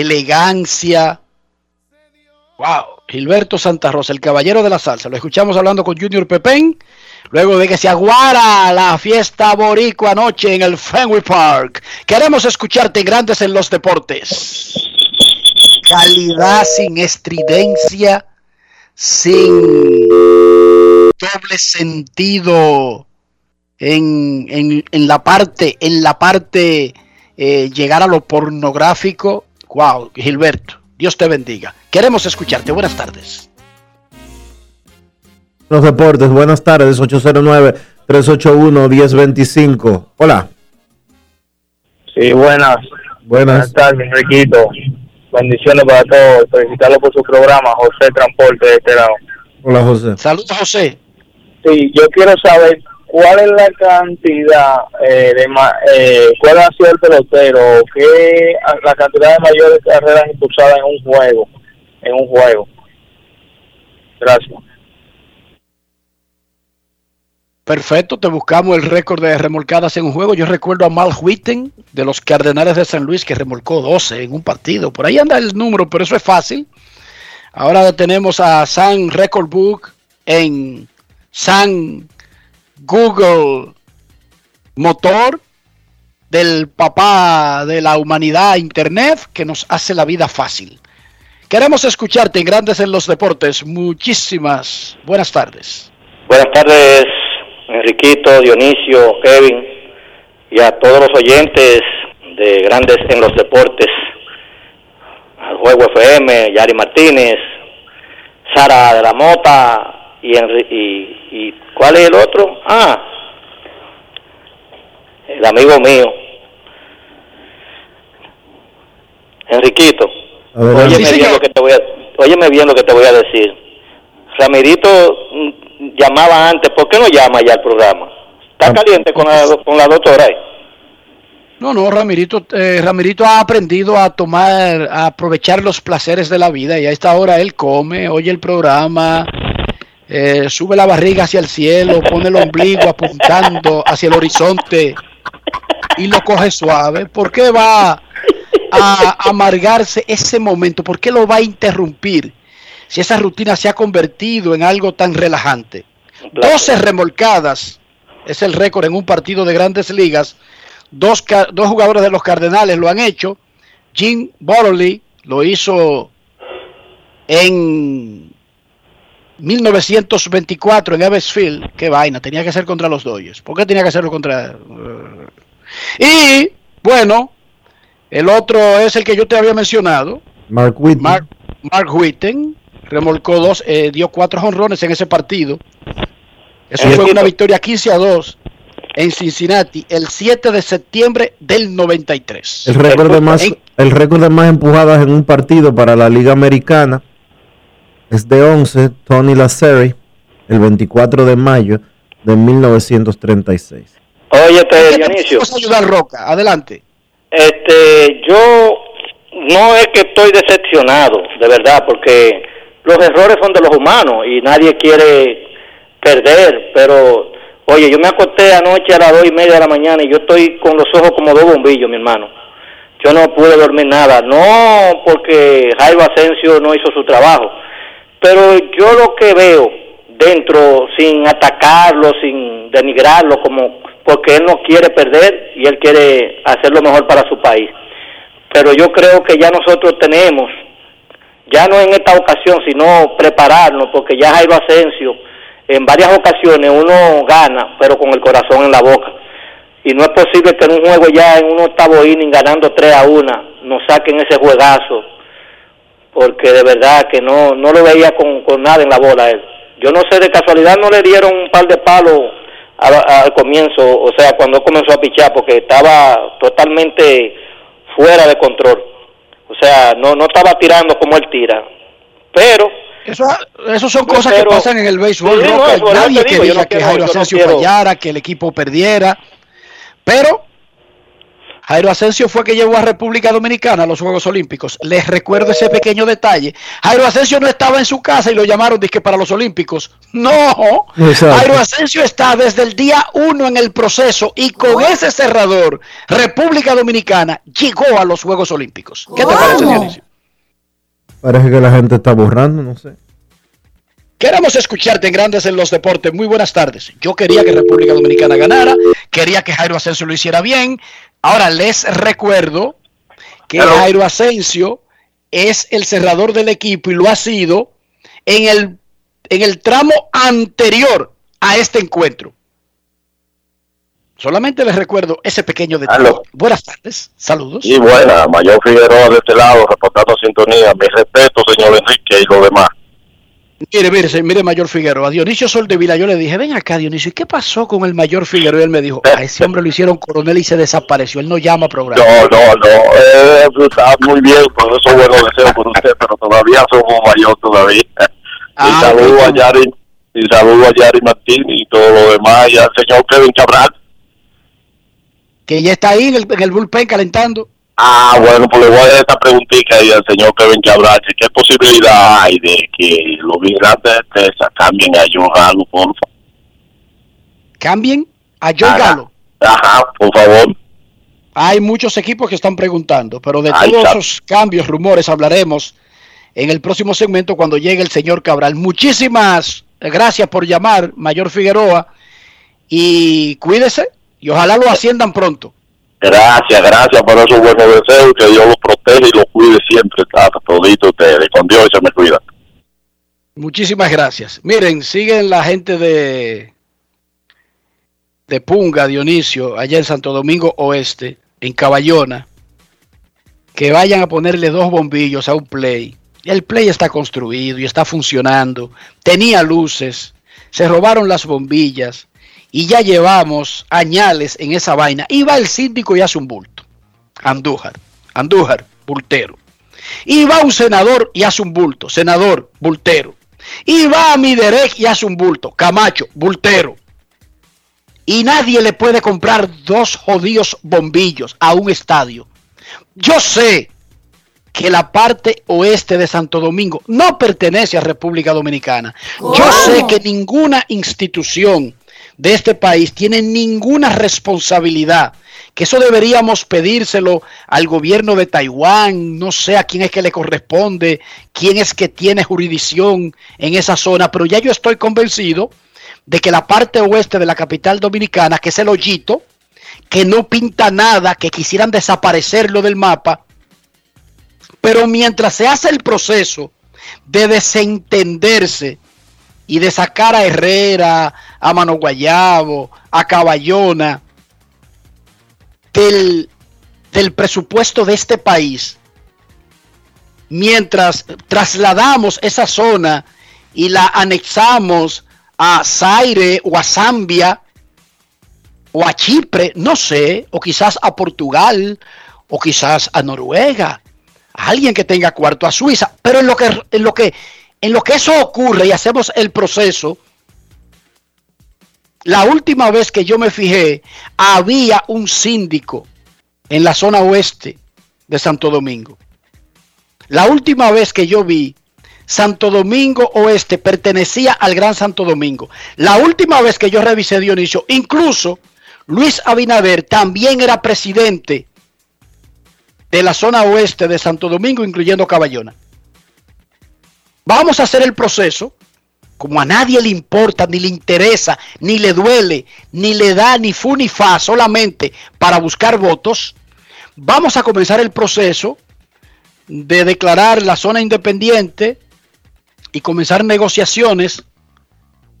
elegancia. Wow, Gilberto Santa Rosa, el caballero de la salsa. Lo escuchamos hablando con Junior Pepén, luego de que se aguara la fiesta boricua anoche en el Fenway Park. Queremos escucharte grandes en los deportes. Calidad sin estridencia, sin doble sentido en, en- en la parte, en la parte eh, llegar a lo pornográfico. Wow, Gilberto, Dios te bendiga. Queremos escucharte. Buenas tardes. Los deportes, buenas tardes, 809-381-1025. Hola. Sí, buenas. Buenas. tardes, Enriquito. Bendiciones para todos. Felicitarlo por su programa, José Transporte de este lado. Hola, José. Saludos, José. Sí, yo quiero saber cuál es la cantidad eh, de eh, cuál ha sido el pelotero, qué la cantidad de mayores carreras impulsadas en un juego, en un juego. Gracias. Perfecto, te buscamos el récord de remolcadas en un juego. Yo recuerdo a Mal Whitten de los Cardenales de San Luis que remolcó 12 en un partido. Por ahí anda el número, pero eso es fácil. Ahora tenemos a San Record Book en San Google Motor del papá de la humanidad Internet que nos hace la vida fácil. Queremos escucharte en Grandes en los Deportes. Muchísimas buenas tardes. Buenas tardes, Enriquito, Dionisio, Kevin y a todos los oyentes de Grandes en los Deportes. Al Juego FM, Yari Martínez, Sara de la Mota y, Enri- y, y ¿cuál es el otro? Ah, el amigo mío, Enriquito. Óyeme bien, lo que te voy a, óyeme bien lo que te voy a decir. Ramirito mm, llamaba antes, ¿por qué no llama ya al programa? ¿Está caliente con la, con la doctora ahí? No, no, Ramirito, eh, Ramirito ha aprendido a tomar, a aprovechar los placeres de la vida y a esta hora él come, oye el programa, eh, sube la barriga hacia el cielo, pone el ombligo apuntando hacia el horizonte y lo coge suave. ¿Por qué va a amargarse ese momento? ¿Por qué lo va a interrumpir si esa rutina se ha convertido en algo tan relajante? 12 remolcadas es el récord en un partido de grandes ligas. Dos, dos jugadores de los Cardenales lo han hecho. Jim Butterly lo hizo en 1924 en Eversfield. Qué vaina, tenía que ser contra los Dodgers. ¿Por qué tenía que hacerlo contra.? eh? Y bueno, el otro es el que yo te había mencionado. Mark Whitten. Mark, Mark Whitten remolcó dos, eh, dio cuatro jonrones en ese partido. Eso fue una victoria 15 a 2 en Cincinnati el 7 de septiembre del 93. El récord de más, el récord de más empujadas en un partido para la Liga Americana es de 11, Tony Lazzeri, el 24 de mayo de 1936. Óyete, Dionisio. Vamos a ayudar Roca, adelante. Este, yo no es que estoy decepcionado, de verdad, porque los errores son de los humanos y nadie quiere perder, pero oye, yo me acosté anoche a las dos y media de la mañana y yo estoy con los ojos como dos bombillos, mi hermano. Yo no pude dormir nada, no porque Jairo Asensio no hizo su trabajo, pero yo lo que veo dentro, sin atacarlo, sin denigrarlo, como porque él no quiere perder y él quiere hacer lo mejor para su país. Pero yo creo que ya nosotros tenemos, ya no en esta ocasión, sino prepararnos, porque ya Jairo Asensio, en varias ocasiones uno gana, pero con el corazón en la boca. Y no es posible que en un juego ya en un octavo inning ganando 3 a 1 nos saquen ese juegazo, porque de verdad que no, no lo veía con, con nada en la bola él. Yo no sé, de casualidad no le dieron un par de palos al, al comienzo, o sea, cuando comenzó a pichar, porque estaba totalmente fuera de control. O sea, no, no estaba tirando como él tira. Pero Eso, eso son cosas que pasan en el béisbol. Sí, no, Nadie que que digo, yo diga no que quiero- Jairo no Asensio fallara, que el equipo perdiera. Pero Jairo Asensio fue que llevó a República Dominicana a los Juegos Olímpicos. Les recuerdo ese pequeño detalle. Jairo Asensio no estaba en su casa y lo llamaron dizque para los Olímpicos. No. Exacto. Jairo Asensio está desde el día uno en el proceso y con ese cerrador, República Dominicana llegó a los Juegos Olímpicos. ¿Qué te parece, Dionisio? Parece que la gente está borrando, no sé. Queremos escucharte en Grandes en los Deportes. Muy buenas tardes. Yo quería que República Dominicana ganara, quería que Jairo Asensio lo hiciera bien. Ahora les recuerdo que Hello. Jairo Asensio es el cerrador del equipo y lo ha sido en el, en el tramo anterior a este encuentro. Solamente les recuerdo ese pequeño detalle. Aló. Buenas tardes, saludos. Y buena, Mayor Figueroa de este lado, reportando sintonía. Mi respeto, señor Enrique, y lo demás. Mire, mire, mire, Mayor Figueroa. Dionisio Soldevila, yo le dije, ven acá, Dionisio, ¿y qué pasó con el Mayor Figueroa? Y él me dijo, a ese hombre lo hicieron coronel y se desapareció. Él no llama a programa. No, no, no, eh, está muy bien, por eso buenos deseos por usted, pero todavía somos mayor todavía. Ah, y saludo a Yari, y saludo a Yari Martín y todo lo demás, y al señor Kevin Cabral. Que ya está ahí en el, en el bullpen calentando. Ah, bueno, pues le voy a hacer esta preguntita al señor Kevin Cabral, que qué posibilidad hay de que los migrantes de Texas cambien a John Galo, por favor. Cambien a John Ajá. Galo. Ajá, por favor. Hay muchos equipos que están preguntando, pero de todos está. esos cambios, rumores, hablaremos en el próximo segmento cuando llegue el señor Cabral. Muchísimas gracias por llamar, Mayor Figueroa, y cuídese y ojalá lo asciendan pronto. Gracias, gracias por esos buenos deseos, que Dios los proteja y los cuide siempre, a todito ustedes. Con Dios se me cuida. Muchísimas gracias. Miren, siguen la gente de de Punga, Dionisio, allá en Santo Domingo Oeste, en Caballona, que vayan a ponerle dos bombillos a un play. El play está construido y está funcionando. Tenía luces, se robaron las bombillas y ya llevamos añales en esa vaina. Y va el síndico y hace un bulto. Andújar, Andújar, bultero. Y va un senador y hace un bulto, senador, bultero. Y va a Miderec y hace un bulto, Camacho, bultero. Y nadie le puede comprar dos jodidos bombillos a un estadio. Yo sé que la parte oeste de Santo Domingo no pertenece a República Dominicana. Yo sé que ninguna institución de este país tiene ninguna responsabilidad. Que eso deberíamos pedírselo al gobierno de Taiwán, no sé a quién es que le corresponde, quién es que tiene jurisdicción en esa zona, pero ya yo estoy convencido de que la parte oeste de la capital dominicana, que es el hoyito, que no pinta nada, que quisieran desaparecerlo del mapa, pero mientras se hace el proceso de desentenderse y de sacar a Herrera, a Mano Guayabo, a Caballona del, del presupuesto de este país, mientras trasladamos esa zona y la anexamos a Zaire o a Zambia o a Chipre, no sé, o quizás a Portugal o quizás a Noruega, a alguien que tenga cuarto a Suiza, pero en lo que en lo que en lo que eso ocurre y hacemos el proceso, la última vez que yo me fijé, había un síndico en la zona oeste de Santo Domingo. La última vez que yo vi, Santo Domingo Oeste pertenecía al Gran Santo Domingo. La última vez que yo revisé Dionisio, incluso Luis Abinader también era presidente de la zona oeste de Santo Domingo, incluyendo Caballona. Vamos a hacer el proceso, como a nadie le importa, ni le interesa, ni le duele, ni le da ni fu ni fa, solamente para buscar votos. Vamos a comenzar el proceso de declarar la zona independiente y comenzar negociaciones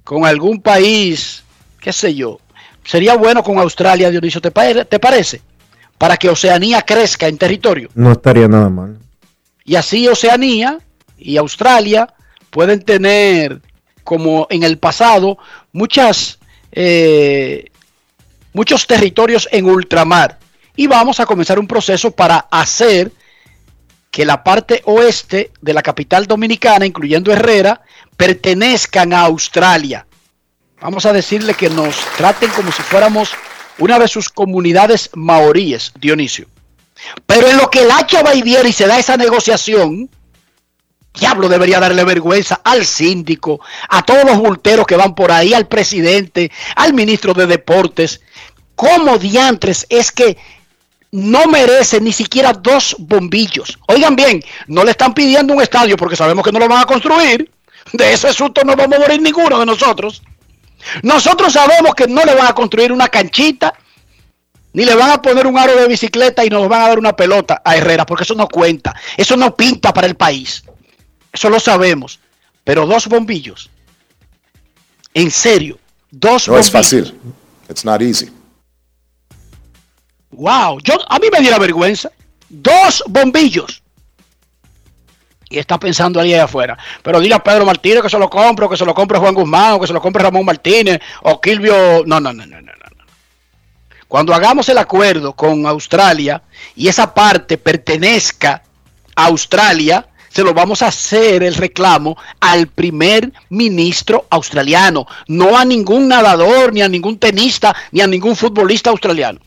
con algún país, qué sé yo. Sería bueno con Australia, Dionisio, ¿te, te parece? Para que Oceanía crezca en territorio. No estaría nada mal. Y así Oceanía y Australia pueden tener, como en el pasado, muchas, eh, muchos territorios en ultramar. Y vamos a comenzar un proceso para hacer que la parte oeste de la capital dominicana, incluyendo Herrera, pertenezcan a Australia. Vamos a decirle que nos traten como si fuéramos una de sus comunidades maoríes, Dionisio. Pero en lo que el hacha va y viene y se da esa negociación, diablo debería darle vergüenza al síndico, a todos los bulteros que van por ahí, al presidente, al ministro de deportes. ¿Cómo diantres es que no merece ni siquiera dos bombillos? Oigan bien, no le están pidiendo un estadio porque sabemos que no lo van a construir. De ese susto no vamos a morir ninguno de nosotros. Nosotros sabemos que no le van a construir una canchita, ni le van a poner un aro de bicicleta y nos van a dar una pelota a Herrera, porque eso no cuenta, eso no pinta para el país. Eso lo sabemos. Pero dos bombillos. En serio, dos No es bombillos. fácil. It's not easy. Wow, yo, a mí me diera vergüenza. Dos bombillos. Y está pensando ahí afuera. Pero dile a Pedro Martínez que se lo compre, o que se lo compre Juan Guzmán, o que se lo compre Ramón Martínez, o Kilvio. No, no, no, no, no, no. no. Cuando hagamos el acuerdo con Australia y esa parte pertenezca a Australia, se lo vamos a hacer el reclamo al primer ministro australiano, no a ningún nadador, ni a ningún tenista, ni a ningún futbolista australiano,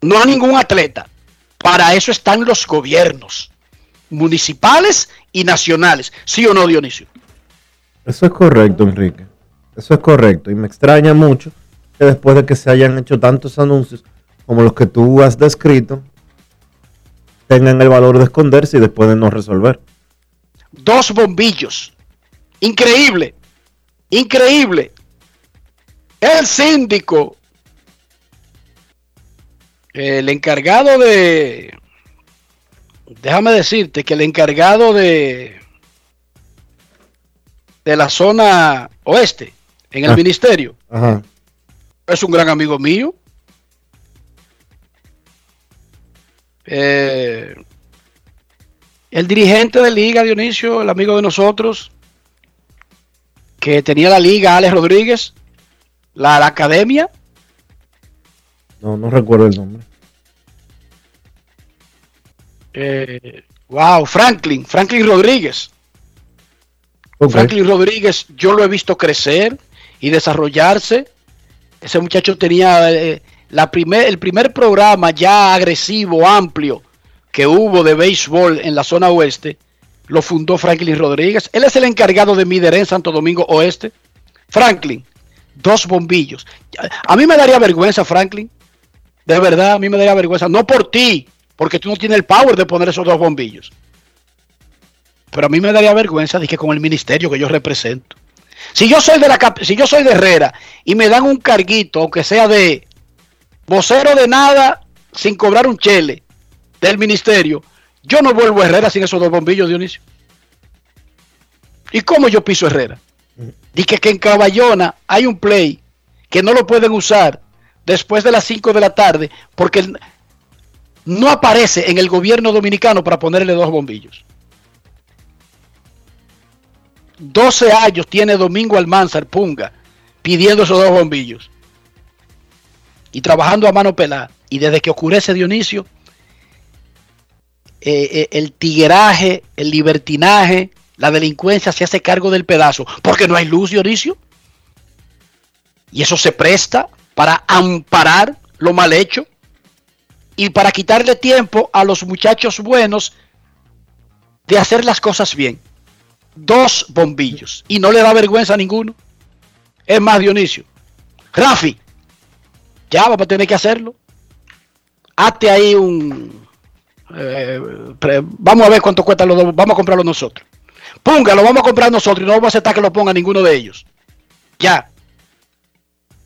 no a ningún atleta. Para eso están los gobiernos municipales y nacionales. ¿Sí o no, Dionisio? Eso es correcto, Enrique. Eso es correcto. Y me extraña mucho que después de que se hayan hecho tantos anuncios como los que tú has descrito, tengan el valor de esconderse y después de no resolver. Dos bombillos. Increíble. Increíble. El síndico. El encargado de... Déjame decirte que el encargado de... De la zona oeste, en el Ah. ministerio, Ajá. es un gran amigo mío. Eh, el dirigente de liga, Dionisio, el amigo de nosotros, que tenía la liga, Alex Rodríguez, la, la academia, No, no recuerdo el nombre. eh, wow, Franklin, Franklin Rodríguez. Franklin Rodríguez, yo lo he visto crecer y desarrollarse. Ese muchacho tenía eh, la primer, el primer programa ya agresivo, amplio, que hubo de béisbol en la zona oeste, lo fundó Franklin Rodríguez. Él es el encargado de Mider en Santo Domingo Oeste. Franklin, dos bombillos. A mí me daría vergüenza, Franklin. De verdad, a mí me daría vergüenza. No por ti, porque tú no tienes el power de poner esos dos bombillos. Pero a mí me daría vergüenza de que con el ministerio que yo represento. Si yo soy de la si yo soy de Herrera y me dan un carguito, aunque sea de vocero de nada, sin cobrar un chele del ministerio, yo no vuelvo a Herrera sin esos dos bombillos, Dionisio. ¿Y cómo yo piso Herrera? Dije que en Caballona hay un play que no lo pueden usar después de las 5 de la tarde porque no aparece en el gobierno dominicano para ponerle dos bombillos. 12 años tiene Domingo Almanzar Punga pidiendo esos dos bombillos y trabajando a mano pelada. Y desde que oscurece Dionisio, eh, eh, el tigueraje, el libertinaje, la delincuencia se hace cargo del pedazo porque no hay luz, Dionisio. Y eso se presta para amparar lo mal hecho y para quitarle tiempo a los muchachos buenos de hacer las cosas bien. Dos bombillos y no le da vergüenza a ninguno. Es más, Dionisio. Rafi, ya vamos a tener que hacerlo. Hazte ahí un. Eh, vamos a ver cuánto cuestan los dos. Vamos a comprarlo nosotros. Punga, lo vamos a comprar nosotros y no vamos a aceptar que lo ponga ninguno de ellos. Ya.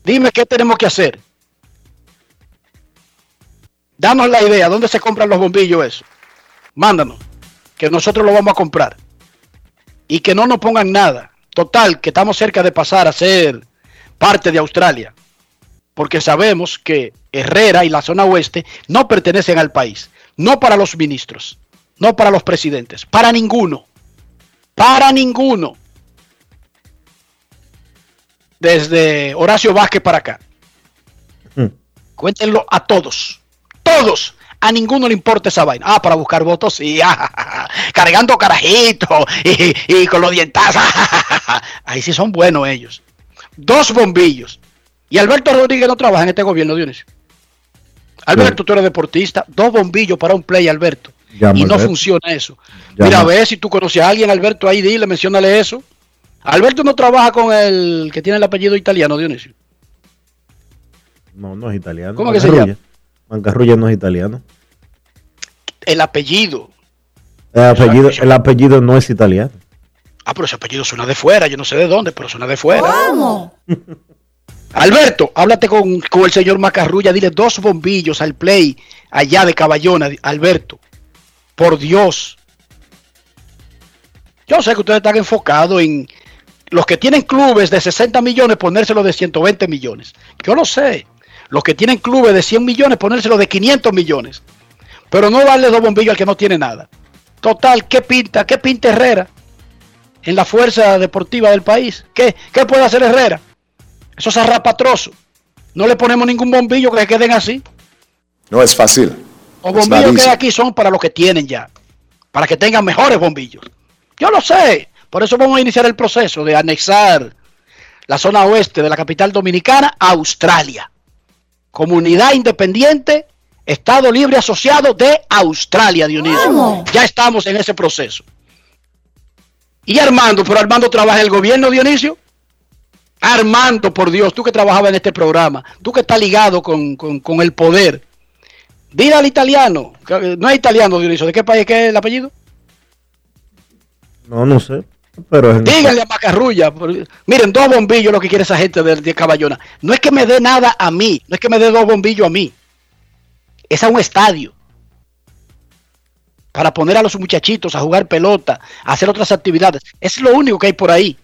Dime qué tenemos que hacer. Danos la idea, ¿dónde se compran los bombillos eso? Mándanos, que nosotros lo vamos a comprar. Y que no nos pongan nada. Total, que estamos cerca de pasar a ser parte de Australia. Porque sabemos que Herrera y la zona oeste no pertenecen al país. No para los ministros, no para los presidentes, para ninguno. Para ninguno. Desde Horacio Vázquez para acá. Cuéntenlo a todos. Todos. A ninguno le importa esa vaina. Ah, para buscar votos, sí. ah, (laughs) Cargando carajitos y, y con los dientazos. (laughs) Ahí sí son buenos ellos. Dos bombillos. Y Alberto Rodríguez no trabaja en este gobierno, Dionisio. Alberto, tú eres deportista. Dos bombillos para un play, Alberto. Llama, y no Alberto. funciona eso. Llama. Mira, a ver si tú conoces a alguien, Alberto, ahí dile, menciónale eso. Alberto no trabaja con el que tiene el apellido italiano, Dionisio. No, no es italiano. ¿Cómo que se llama? Mancarrulla no es italiano. El apellido. El apellido, el apellido no es italiano. Ah, pero ese apellido suena de fuera, yo no sé de dónde, pero suena de fuera. (laughs) Alberto, háblate con, con el señor Macarrulla, dile dos bombillos al play allá de Caballona, Alberto. Por Dios. Yo sé que ustedes están enfocados en los que tienen clubes de 60 millones, ponérselo de 120 millones. Yo lo sé. Los que tienen clubes de 100 millones, ponérselo de 500 millones. Pero no darle dos bombillos al que no tiene nada. Total, ¿qué pinta? ¿Qué pinta Herrera en la fuerza deportiva del país? ¿Qué, qué puede hacer Herrera? Eso es arrapatroso. No le ponemos ningún bombillo que queden así. No es fácil. Los bombillos que hay aquí son para los que tienen ya. Para que tengan mejores bombillos. Yo lo sé. Por eso vamos a iniciar el proceso de anexar la zona oeste de la capital dominicana a Australia. Comunidad independiente, Estado libre asociado de Australia, Dionisio. ¿Cómo? Ya estamos en ese proceso. Y Armando, pero Armando trabaja en el gobierno, Dionisio. Armando, por Dios, tú que trabajabas en este programa, tú que estás ligado con, con- con el poder. Dile al italiano, que- no es italiano, Dionisio, ¿de qué país que es el apellido? No, no sé. Pero en- Díganle a Macarrulla. Miren, dos bombillos lo que quiere esa gente de, de Caballona. No es que me dé nada a mí, no es que me dé dos bombillos a mí. Es a un estadio. Para poner a los muchachitos a jugar pelota, a hacer otras actividades. Es lo único que hay por ahí.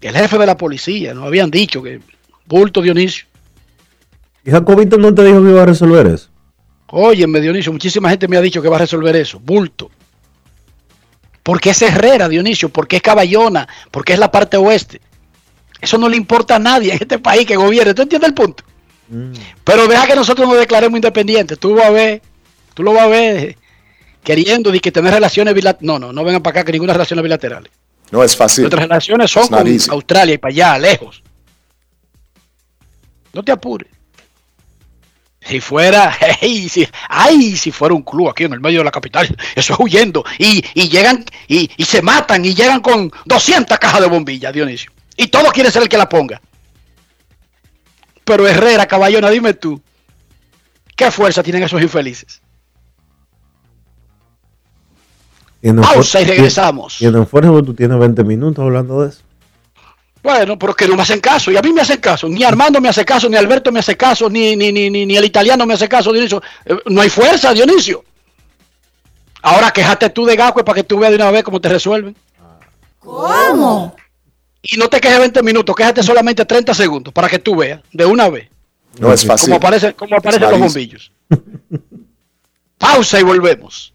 El jefe de la policía, nos habían dicho que bulto Dionisio. ¿Y Jacobito no te dijo que iba a resolver eso? Óyeme, Dionisio, muchísima gente me ha dicho que va a resolver eso. Bulto. Porque es Herrera, Dionisio, porque es Caballona, porque es la parte oeste. Eso no le importa a nadie en este país que gobierne. ¿Tú entiendes el punto? Pero deja que nosotros nos declaremos independientes. Tú vas a ver, tú lo vas a ver queriendo de que tener relaciones bilaterales. No, no, no vengan para acá que ninguna relación bilaterales. No es fácil. Nuestras relaciones son con easy. Australia y para allá, lejos. No te apures. Si fuera, (laughs) hey, si, ay, si fuera un club aquí en el medio de la capital, eso es huyendo. Y, y llegan y, y se matan y llegan con 200 cajas de bombillas, Dionisio. Y todos quieren ser el que la ponga. Pero Herrera, Caballona, dime tú, ¿qué fuerza tienen esos infelices? Pausa y regresamos. Tienen fuerza porque tú tienes 20 minutos hablando de eso. Bueno, pero que no me hacen caso, y a mí me hacen caso. Ni Armando me hace caso, ni Alberto me hace caso, ni, ni, ni, ni, ni el italiano me hace caso, Dionisio. Eh, No hay fuerza, Dionisio. Ahora quejate tú de Gacue para que tú veas de una vez cómo te resuelven. ¿Cómo? Y no te quejes 20 minutos, quéjate solamente 30 segundos para que tú veas de una vez. No es fácil. Como aparecen, como aparecen los bombillos. Pausa y volvemos.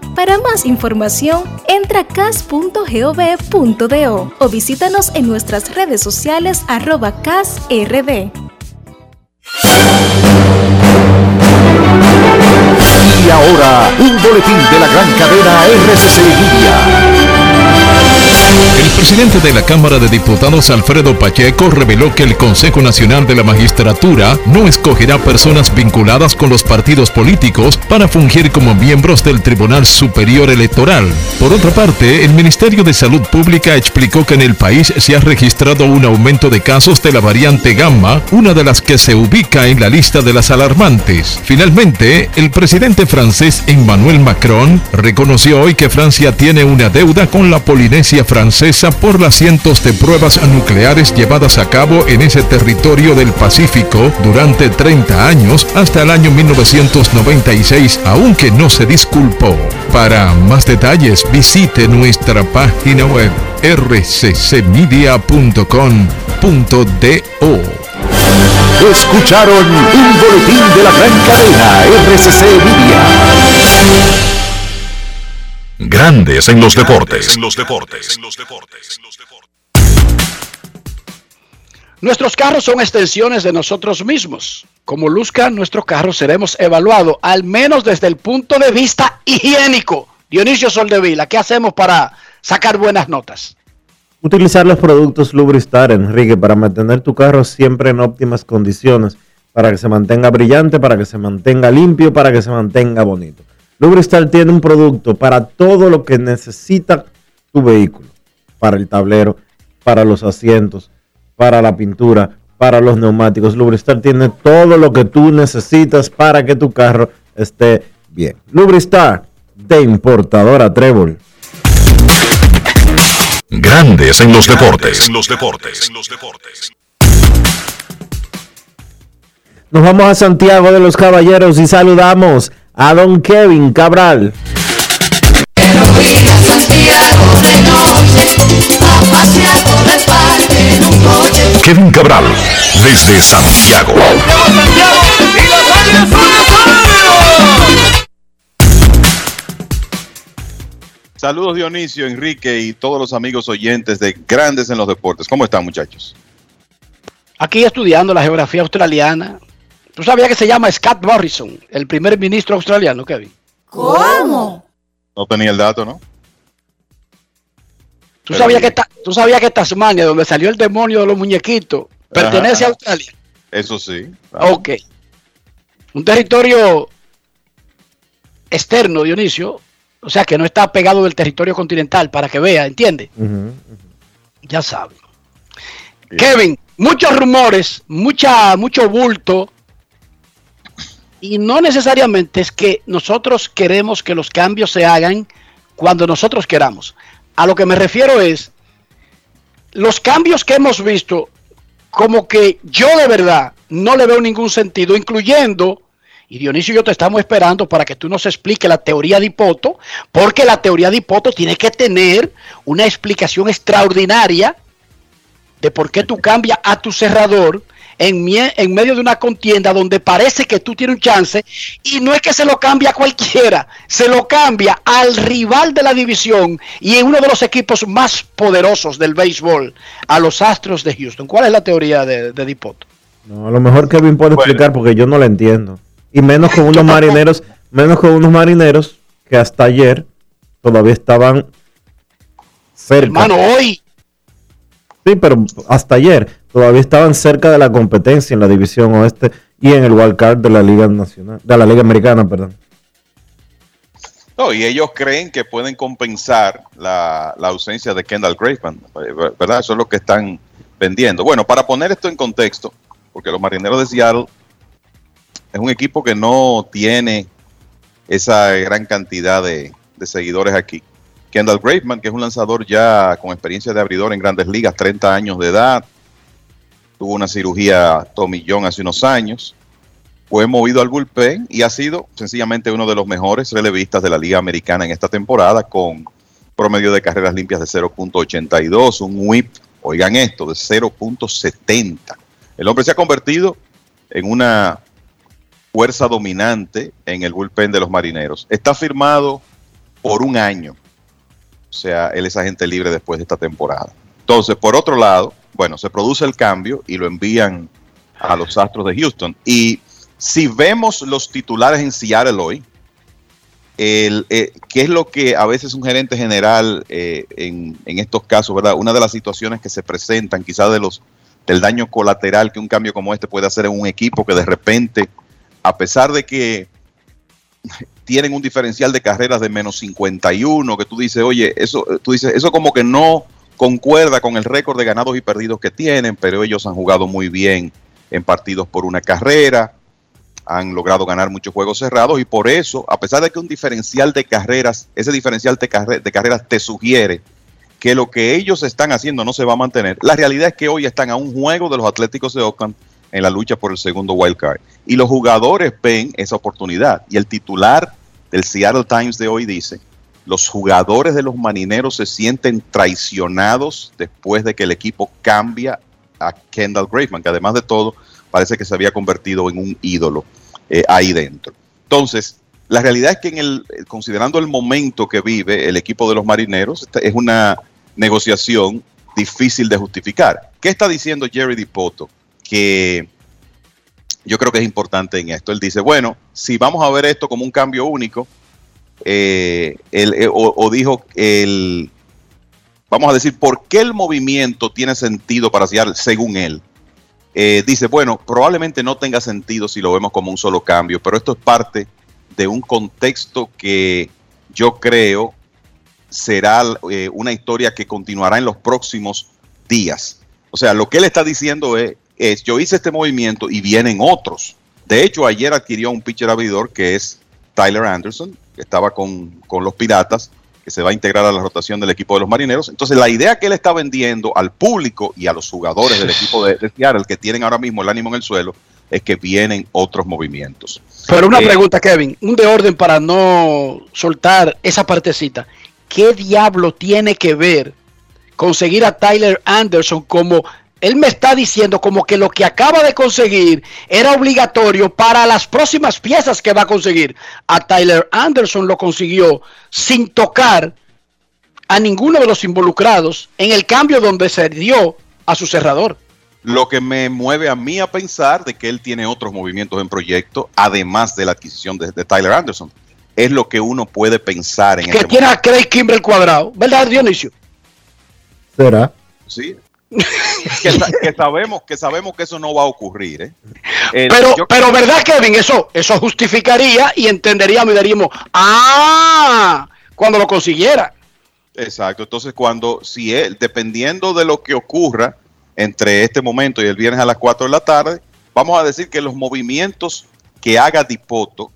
Para más información, entra a cas.gov.do o visítanos en nuestras redes sociales arroba casrd. Y ahora, un boletín de la gran cadena RCC Libia. El presidente de la Cámara de Diputados, Alfredo Pacheco, reveló que el Consejo Nacional de la Magistratura no escogerá personas vinculadas con los partidos políticos para fungir como miembros del Tribunal Superior Electoral. Por otra parte, el Ministerio de Salud Pública explicó que en el país se ha registrado un aumento de casos de la variante Gamma, una de las que se ubica en la lista de las alarmantes. Finalmente, el presidente francés Emmanuel Macron reconoció hoy que Francia tiene una deuda con la Polinesia francesa por las cientos de pruebas nucleares llevadas a cabo en ese territorio del Pacífico durante 30 años hasta el año 1996, aunque no se disculpó. Para más detalles visite nuestra página web rccmedia.com.do. Escucharon un boletín de la gran cadena RCC Media. Grandes en los deportes. los deportes. Nuestros carros son extensiones de nosotros mismos. Como luzca nuestro carro, seremos evaluados, al menos desde el punto de vista higiénico. Dionisio Soldevila, ¿qué hacemos para sacar buenas notas? Utilizar los productos Lubristar, Enrique, para mantener tu carro siempre en óptimas condiciones, para que se mantenga brillante, para que se mantenga limpio, para que se mantenga bonito. Lubristar tiene un producto para todo lo que necesita tu vehículo, para el tablero, para los asientos, para la pintura, para los neumáticos. Lubristar tiene todo lo que tú necesitas para que tu carro esté bien. Lubristar de importadora Trébol. Grandes en los deportes. los deportes. Nos vamos a Santiago de los Caballeros y saludamos a don Kevin Cabral. Kevin Cabral, desde Santiago. Saludos Dionisio, Enrique y todos los amigos oyentes de Grandes en los Deportes. ¿Cómo están muchachos? Aquí estudiando la geografía australiana. ¿Tú sabías que se llama Scott Morrison, el primer ministro australiano, Kevin? ¿Cómo? No tenía el dato, ¿no? ¿Tú sabías, que, Ta- ¿Tú sabías que Tasmania, donde salió el demonio de los muñequitos, pertenece a. Australia? Eso sí. Ok. Un territorio externo, Dionisio, o sea que no está pegado del territorio continental, para que vea, ¿entiende? Ya sabe. Kevin, muchos rumores, mucha, mucho bulto. Y no necesariamente es que nosotros queremos que los cambios se hagan cuando nosotros queramos. A lo que me refiero es, los cambios que hemos visto, como que yo de verdad no le veo ningún sentido, incluyendo, y Dionisio y yo te estamos esperando para que tú nos expliques la teoría de Hipoto, porque la teoría de Hipoto tiene que tener una explicación extraordinaria de por qué tú cambias a tu cerrador en, mie- en medio de una contienda donde parece que tú tienes un chance y no es que se lo cambia a cualquiera, se lo cambia al rival de la división y en uno de los equipos más poderosos del béisbol, a los Astros de Houston. ¿Cuál es la teoría de, de Dipoto? No, a lo mejor Kevin puede explicar porque yo no la entiendo. Y menos con unos marineros, menos con unos marineros que hasta ayer todavía estaban cerca. Hermano, hoy Sí, pero hasta ayer todavía estaban cerca de la competencia en la división oeste y en el wild card de la Liga Nacional, de la Liga Americana, perdón. Y ellos creen que pueden compensar la, la ausencia de Kendall Graveman, ¿verdad? Eso es lo que están vendiendo. Bueno, para poner esto en contexto, porque los marineros de Seattle es un equipo que no tiene esa gran cantidad de, de seguidores aquí. Kendall Graveman, que es un lanzador ya con experiencia de abridor en grandes ligas, 30 años de edad, tuvo una cirugía tomillón hace unos años, fue movido al bullpen y ha sido sencillamente uno de los mejores relevistas de la Liga Americana en esta temporada con promedio de carreras limpias de 0.82, un whip, oigan esto, de 0.70. El hombre se ha convertido en una fuerza dominante en el bullpen de los marineros. Está firmado por un año. O sea, él es agente libre después de esta temporada. Entonces, por otro lado, bueno, se produce el cambio y lo envían a los Astros de Houston. Y si vemos los titulares en Seattle hoy, el, eh, ¿qué es lo que a veces un gerente general eh, en, en estos casos, verdad? Una de las situaciones que se presentan, quizás de los del daño colateral que un cambio como este puede hacer en un equipo que de repente, a pesar de que tienen un diferencial de carreras de menos 51, que tú dices, oye, eso, tú dices, eso como que no concuerda con el récord de ganados y perdidos que tienen, pero ellos han jugado muy bien en partidos por una carrera, han logrado ganar muchos juegos cerrados y por eso, a pesar de que un diferencial de carreras, ese diferencial de, de carreras te sugiere que lo que ellos están haciendo no se va a mantener. La realidad es que hoy están a un juego de los Atléticos de Oakland en la lucha por el segundo wild card. Y los jugadores ven esa oportunidad. Y el titular del Seattle Times de hoy dice, los jugadores de los marineros se sienten traicionados después de que el equipo cambia a Kendall Graveman, que además de todo parece que se había convertido en un ídolo eh, ahí dentro. Entonces, la realidad es que en el, considerando el momento que vive el equipo de los marineros, es una negociación difícil de justificar. ¿Qué está diciendo Jerry Dipoto? Que yo creo que es importante en esto. Él dice, bueno, si vamos a ver esto como un cambio único, eh, eh, o, dijo el, vamos a decir, ¿por qué el movimiento tiene sentido para Seattle según él? Eh, dice, bueno, probablemente no tenga sentido si lo vemos como un solo cambio, pero esto es parte de un contexto que yo creo será una historia que continuará en los próximos días. O sea, lo que él está diciendo es, es, yo hice este movimiento y vienen otros. De hecho, ayer adquirió un pitcher abridor que es Tyler Anderson, que estaba con, con los Piratas, que se va a integrar a la rotación del equipo de los marineros. Entonces, la idea que él está vendiendo al público y a los jugadores del equipo de, de Seattle, que tienen ahora mismo el ánimo en el suelo, es que vienen otros movimientos. Pero una Eh, pregunta, Kevin, un de orden para no soltar esa partecita. ¿Qué diablo tiene que ver conseguir a Tyler Anderson como él me está diciendo como que lo que acaba de conseguir era obligatorio para las próximas piezas que va a conseguir? A Tyler Anderson lo consiguió sin tocar a ninguno de los involucrados en el cambio donde se dio a su cerrador. Lo que me mueve a mí a pensar de que él tiene otros movimientos en proyecto, además de la adquisición de, de Tyler Anderson. Es lo que uno puede pensar en Que este tiene a Craig Kimbrell cuadrado, ¿verdad, Dionisio? ¿Será? Sí. Que, sa- que sabemos que sabemos que eso no va a ocurrir. ¿eh? El- Pero, yo- pero verdad, Kevin, eso, eso justificaría y entenderíamos y diríamos, ah, cuando lo consiguiera. Exacto. Entonces, cuando, si él, dependiendo de lo que ocurra entre este momento y el viernes a las 4 de la tarde, vamos a decir que los movimientos que haga Dipoto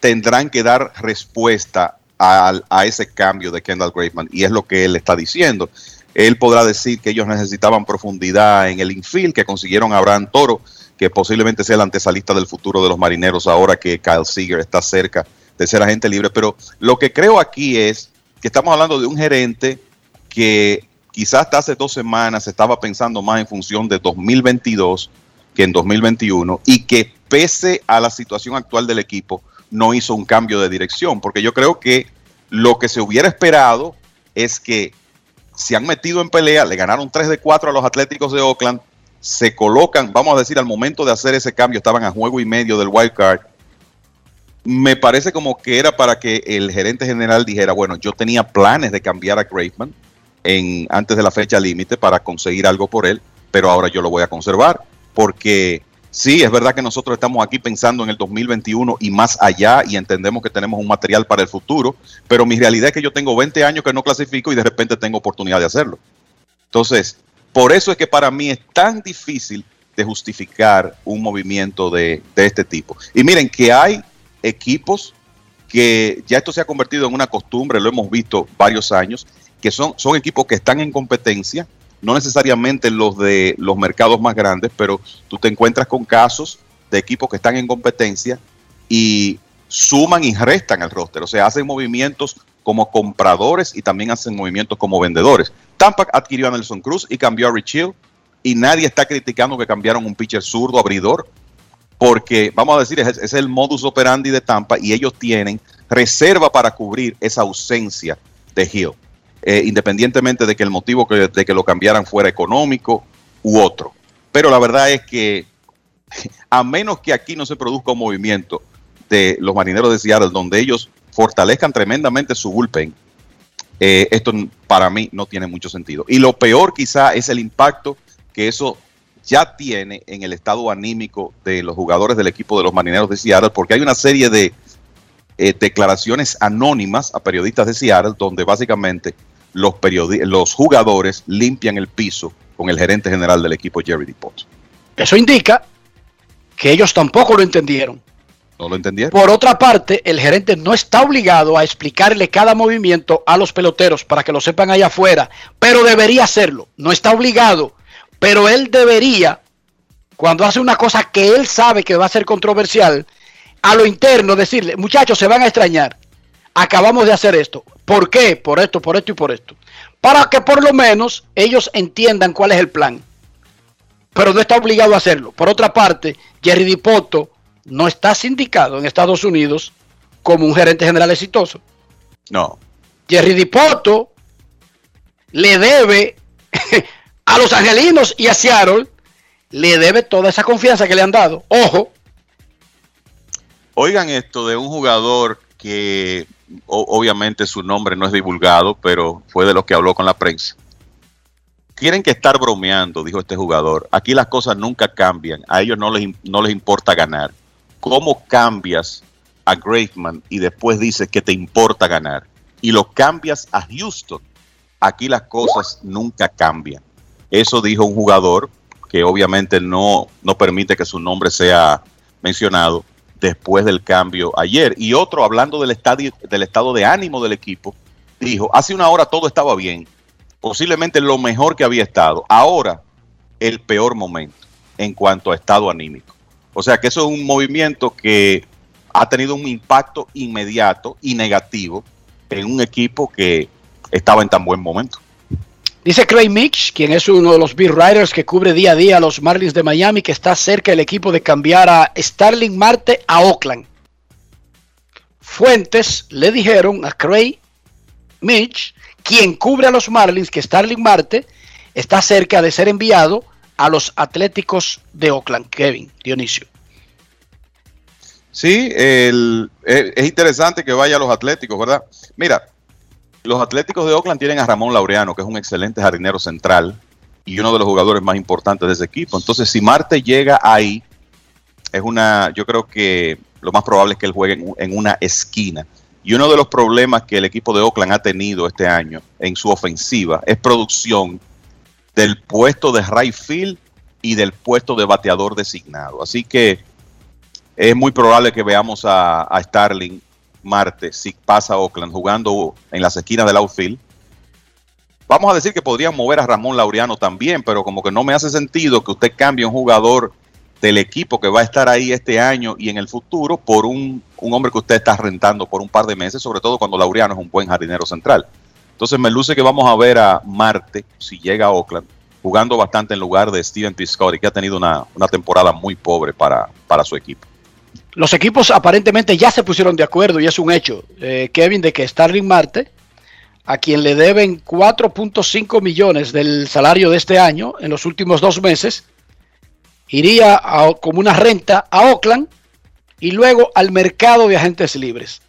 tendrán que dar respuesta al- a, ese cambio de Kendall Graveman. Y es lo que él está diciendo. Él podrá decir que ellos necesitaban profundidad en el infield, que consiguieron a Abraham Toro, que posiblemente sea el antesalista del futuro de los marineros ahora que Kyle Seager está cerca de ser agente libre. Pero lo que creo aquí es que estamos hablando de un gerente que quizás hasta hace dos semanas estaba pensando más en función de 2022 que en 2021 y que pese a la situación actual del equipo no hizo un cambio de dirección, porque yo creo que lo que se hubiera esperado es que se han metido en pelea, le ganaron 3 de 4 a los Atléticos de Oakland, se colocan, vamos a decir, al momento de hacer ese cambio estaban a juego y medio del wild card. Me parece como que era para que el gerente general dijera, bueno, yo tenía planes de cambiar a Graveman en, antes de la fecha límite para conseguir algo por él, pero ahora yo lo voy a conservar, porque sí, es verdad que nosotros estamos aquí pensando en el 2021 y más allá y entendemos que tenemos un material para el futuro, pero mi realidad es que yo tengo 20 años que no clasifico y de repente tengo oportunidad de hacerlo. Entonces, por eso es que para mí es tan difícil de justificar un movimiento de, este tipo. Y miren que hay equipos que ya esto se ha convertido en una costumbre, lo hemos visto varios años, que son, son equipos que están en competencia, no necesariamente los de los mercados más grandes, pero tú te encuentras con casos de equipos que están en competencia y suman y restan al roster, o sea, hacen movimientos como compradores y también hacen movimientos como vendedores. Tampa adquirió a Nelson Cruz y cambió a Rich Hill y nadie está criticando que cambiaron un pitcher zurdo abridor porque vamos a decir, es, es el modus operandi de Tampa y ellos tienen reserva para cubrir esa ausencia de Hill, eh, independientemente de que el motivo que, de que lo cambiaran fuera económico u otro. Pero la verdad es que (laughs) a menos que aquí no se produzca un movimiento de los marineros de Seattle donde ellos fortalezcan tremendamente su bullpen, eh, esto para mí no tiene mucho sentido. Y lo peor quizá es el impacto que eso ya tiene en el estado anímico de los jugadores del equipo de los marineros de Seattle, porque hay una serie de eh, declaraciones anónimas a periodistas de Seattle donde básicamente los, los jugadores limpian el piso con el gerente general del equipo, Jerry DePot. Eso indica que ellos tampoco lo entendieron. No lo entendieron. Por otra parte, el gerente no está obligado a explicarle cada movimiento a los peloteros para que lo sepan allá afuera, pero debería hacerlo. No está obligado, pero él debería, cuando hace una cosa que él sabe que va a ser controversial, a lo interno decirle, muchachos, se van a extrañar. Acabamos de hacer esto. ¿Por qué? Por esto, por esto y por esto. Para que por lo menos ellos entiendan cuál es el plan. Pero no está obligado a hacerlo. Por otra parte, Jerry Dipoto no está sindicado en Estados Unidos como un gerente general exitoso. No. Jerry Dipoto le debe (laughs) a los angelinos y a Seattle, le debe toda esa confianza que le han dado. Ojo, Oigan esto de un jugador que obviamente su nombre no es divulgado, pero fue de los que habló con la prensa. Tienen que estar bromeando, dijo este jugador. Aquí las cosas nunca cambian. A ellos no les, no les importa ganar. ¿Cómo cambias a Graveman y después dices que te importa ganar? Y lo cambias a Houston. Aquí las cosas nunca cambian. Eso dijo un jugador que obviamente no, no permite que su nombre sea mencionado después del cambio ayer. Y otro, hablando del, estadio, del estado de ánimo del equipo, dijo, hace una hora todo estaba bien, posiblemente lo mejor que había estado. Ahora, el peor momento en cuanto a estado anímico. O sea que eso es un movimiento que ha tenido un impacto inmediato y negativo en un equipo que estaba en tan buen momento. Dice Craig Mitch, quien es uno de los beat writers que cubre día a día a los Marlins de Miami, que está cerca el equipo de cambiar a Starling Marte a Oakland. Fuentes le dijeron a Craig Mitch, quien cubre a los Marlins, que Starling Marte está cerca de ser enviado a los Atléticos de Oakland. Kevin Dionisio. Sí, el- es, es interesante que vaya a los Atléticos, ¿verdad? Mira, los Atléticos de Oakland tienen a Ramón Laureano, que es un excelente jardinero central y uno de los jugadores más importantes de ese equipo. Entonces, si Marte llega ahí, es una, yo creo que lo más probable es que él juegue en, una esquina. Y uno de los problemas que el equipo de Oakland ha tenido este año en su ofensiva es producción del puesto de right field y del puesto de bateador designado. Así que es muy probable que veamos a, a Starling Marte si pasa Oakland jugando en las esquinas del outfield. Vamos a decir que podrían mover a Ramón Laureano también, pero como que no me hace sentido que usted cambie un jugador del equipo que va a estar ahí este año y en el futuro por un, un hombre que usted está rentando por un par de meses, sobre todo cuando Laureano es un buen jardinero central. Entonces me luce que vamos a ver a Marte, si llega a Oakland, jugando bastante en lugar de Steven Piscotty, que ha tenido una, una temporada muy pobre para, para su equipo. Los equipos aparentemente ya se pusieron de acuerdo y es un hecho, eh, Kevin, de que Starling Marte, a quien le deben 4.5 millones del salario de este año en los últimos dos meses, iría como una renta a Oakland y luego al mercado de agentes libres.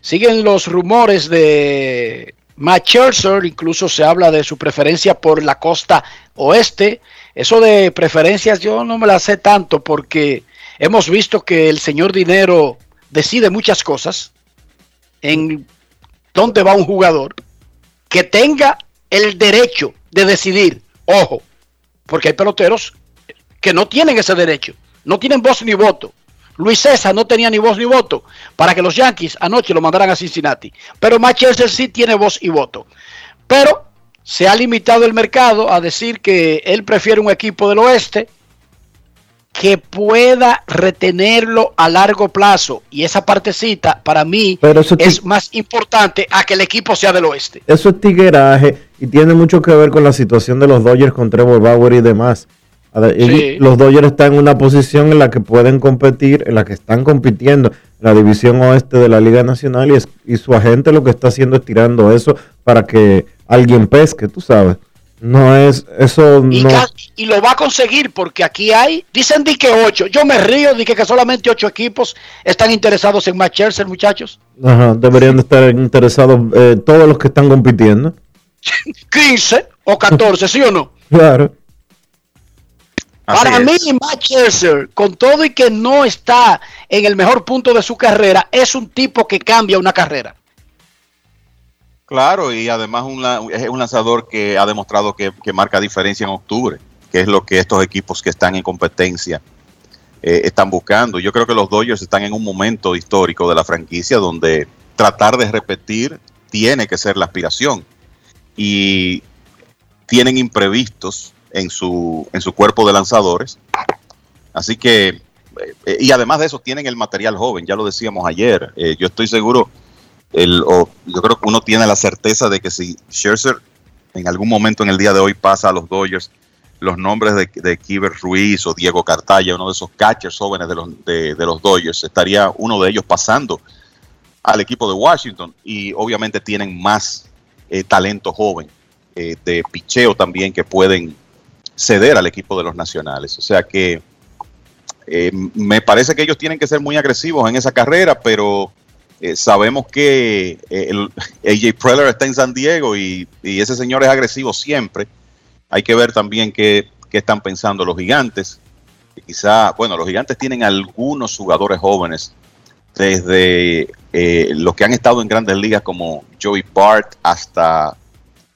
Siguen los rumores de Matt Scherzer, incluso se habla de su preferencia por la costa oeste. Eso de preferencias yo no me la sé tanto porque hemos visto que el señor dinero decide muchas cosas en dónde va un jugador que tenga el derecho de decidir. Ojo, porque hay peloteros que no tienen ese derecho, no tienen voz ni voto. Luis César no tenía ni voz ni voto para que los Yankees anoche lo mandaran a Cincinnati. Pero Manchester sí tiene voz y voto. Pero se ha limitado el mercado a decir que él prefiere un equipo del oeste que pueda retenerlo a largo plazo. Y esa partecita para mí Pero es más importante a que el equipo sea del oeste. Eso es tigueraje y tiene mucho que ver con la situación de los Dodgers con Trevor Bauer y demás. Ver, Sí. Los Dodgers están en una posición en la que pueden competir, en la que están compitiendo en la división oeste de la Liga Nacional y, es- y su agente lo que está haciendo es tirando eso para que alguien pesque, tú sabes. No es, eso Y, no. y lo va a conseguir porque aquí hay, dicen di que ocho. Yo me río, di que, que solamente ocho equipos están interesados en Matt Scherzer, muchachos. Ajá, deberían de estar interesados eh, todos los que están compitiendo. (laughs) 15 o 14, ¿sí o no? Claro. Para mí, Matt Scherzer, con todo y que no está en el mejor punto de su carrera, es un tipo que cambia una carrera. Claro, y además es un lanzador que ha demostrado que, que marca diferencia en octubre, que es lo que estos equipos que están en competencia eh, están buscando. Yo creo que los Dodgers están en un momento histórico de la franquicia donde tratar de repetir tiene que ser la aspiración. Y tienen imprevistos en su, en su cuerpo de lanzadores. Así que, eh, y además de eso, tienen el material joven, ya lo decíamos ayer. Eh, yo estoy seguro, el, o yo creo que uno tiene la certeza de que si Scherzer en algún momento en el día de hoy pasa a los Dodgers, los nombres de, de Kiber Ruiz o Diego Cartaya, uno de esos catchers jóvenes de los, de, los Dodgers, estaría uno de ellos pasando al equipo de Washington y obviamente tienen más eh, talento joven eh, de picheo también que pueden ceder al equipo de los nacionales. O sea que eh, me parece que ellos tienen que ser muy agresivos en esa carrera, pero eh, sabemos que eh, el, AJ Preller está en San Diego y, ese señor es agresivo siempre. Hay que ver también qué, están pensando los gigantes. Quizá, bueno, los gigantes tienen algunos jugadores jóvenes, desde eh, los que han estado en grandes ligas como Joey Bart hasta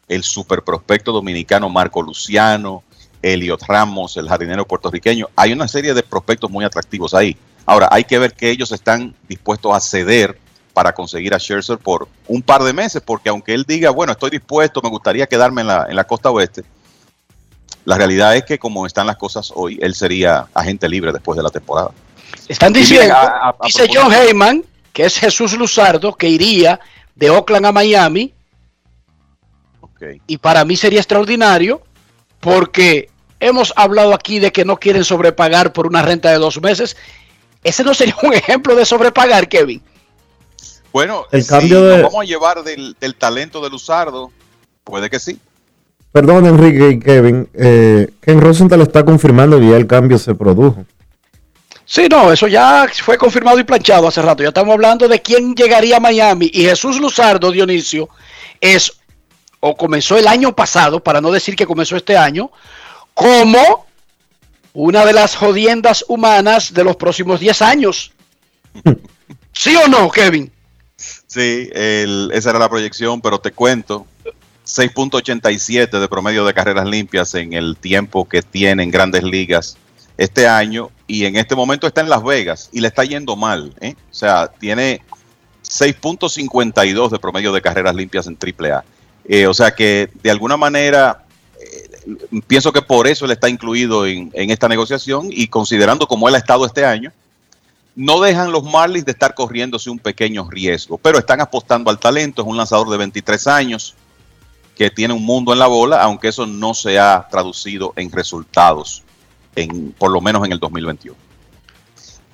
el super prospecto dominicano Marco Luciano, Elliot Ramos, el jardinero puertorriqueño. Hay una serie de prospectos muy atractivos ahí. Ahora, hay que ver que ellos están dispuestos a ceder para conseguir a Scherzer por un par de meses, porque aunque él diga, bueno, estoy dispuesto, me gustaría quedarme en la, en la costa oeste, la realidad es que como están las cosas hoy, él sería agente libre después de la temporada. Están diciendo, a- a- a dice John Heyman, que es Jesús Luzardo, que iría de Oakland a Miami. Y para mí sería extraordinario porque hemos hablado aquí de que no quieren sobrepagar por una renta de dos meses. Ese no sería un ejemplo de sobrepagar, Kevin. Bueno, El si cambio nos vamos a llevar del, del talento de Luzardo, puede que sí. Perdón, Enrique y Kevin. Eh, Ken Rosenthal está confirmando que ya el cambio se produjo. Sí, no, eso ya fue confirmado y planchado hace rato. Ya estamos hablando de quién llegaría a Miami. Y Jesús Luzardo, Dionisio, es o comenzó el año pasado, para no decir que comenzó este año, como una de las jodiendas humanas de los próximos 10 años. (laughs) ¿Sí o no, Kevin? Sí, el- esa era la proyección, pero te cuento, 6.87 de promedio de carreras limpias en el tiempo que tiene en grandes ligas este año y en este momento está en Las Vegas y le está yendo mal. ¿eh? O sea, tiene 6.52 de promedio de carreras limpias en AAA. Eh, o sea que de alguna manera eh, pienso que por eso él está incluido en, en esta negociación y considerando cómo él ha estado este año, no dejan los Marlins de estar corriéndose un pequeño riesgo, pero están apostando al talento. Es un lanzador de 23 años que tiene un mundo en la bola, aunque eso no se ha traducido en resultados, en, por lo menos en el 2021.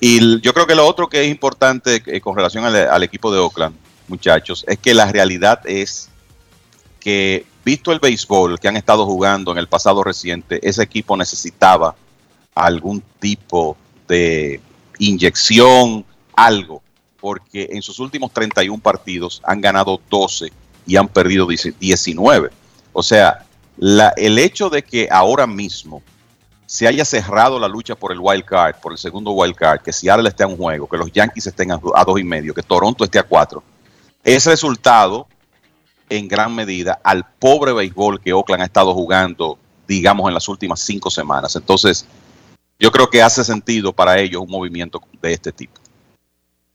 Y yo creo que lo otro que es importante eh, con relación al, al equipo de Oakland, muchachos, es que la realidad es que, visto el béisbol que han estado jugando en el pasado reciente, ese equipo necesitaba algún tipo de inyección, algo, porque en sus últimos 31 partidos han ganado 12 y han perdido 10 19. O sea, la- el hecho de que ahora mismo se haya cerrado la lucha por el wild card, por el segundo wild card, que Seattle esté a un juego, que los Yankees estén a, a dos y medio, que Toronto esté a cuatro, es resultado en gran medida al pobre béisbol que Oakland ha estado jugando, digamos, en las últimas cinco semanas. Entonces, yo creo que hace sentido para ellos un movimiento de este tipo.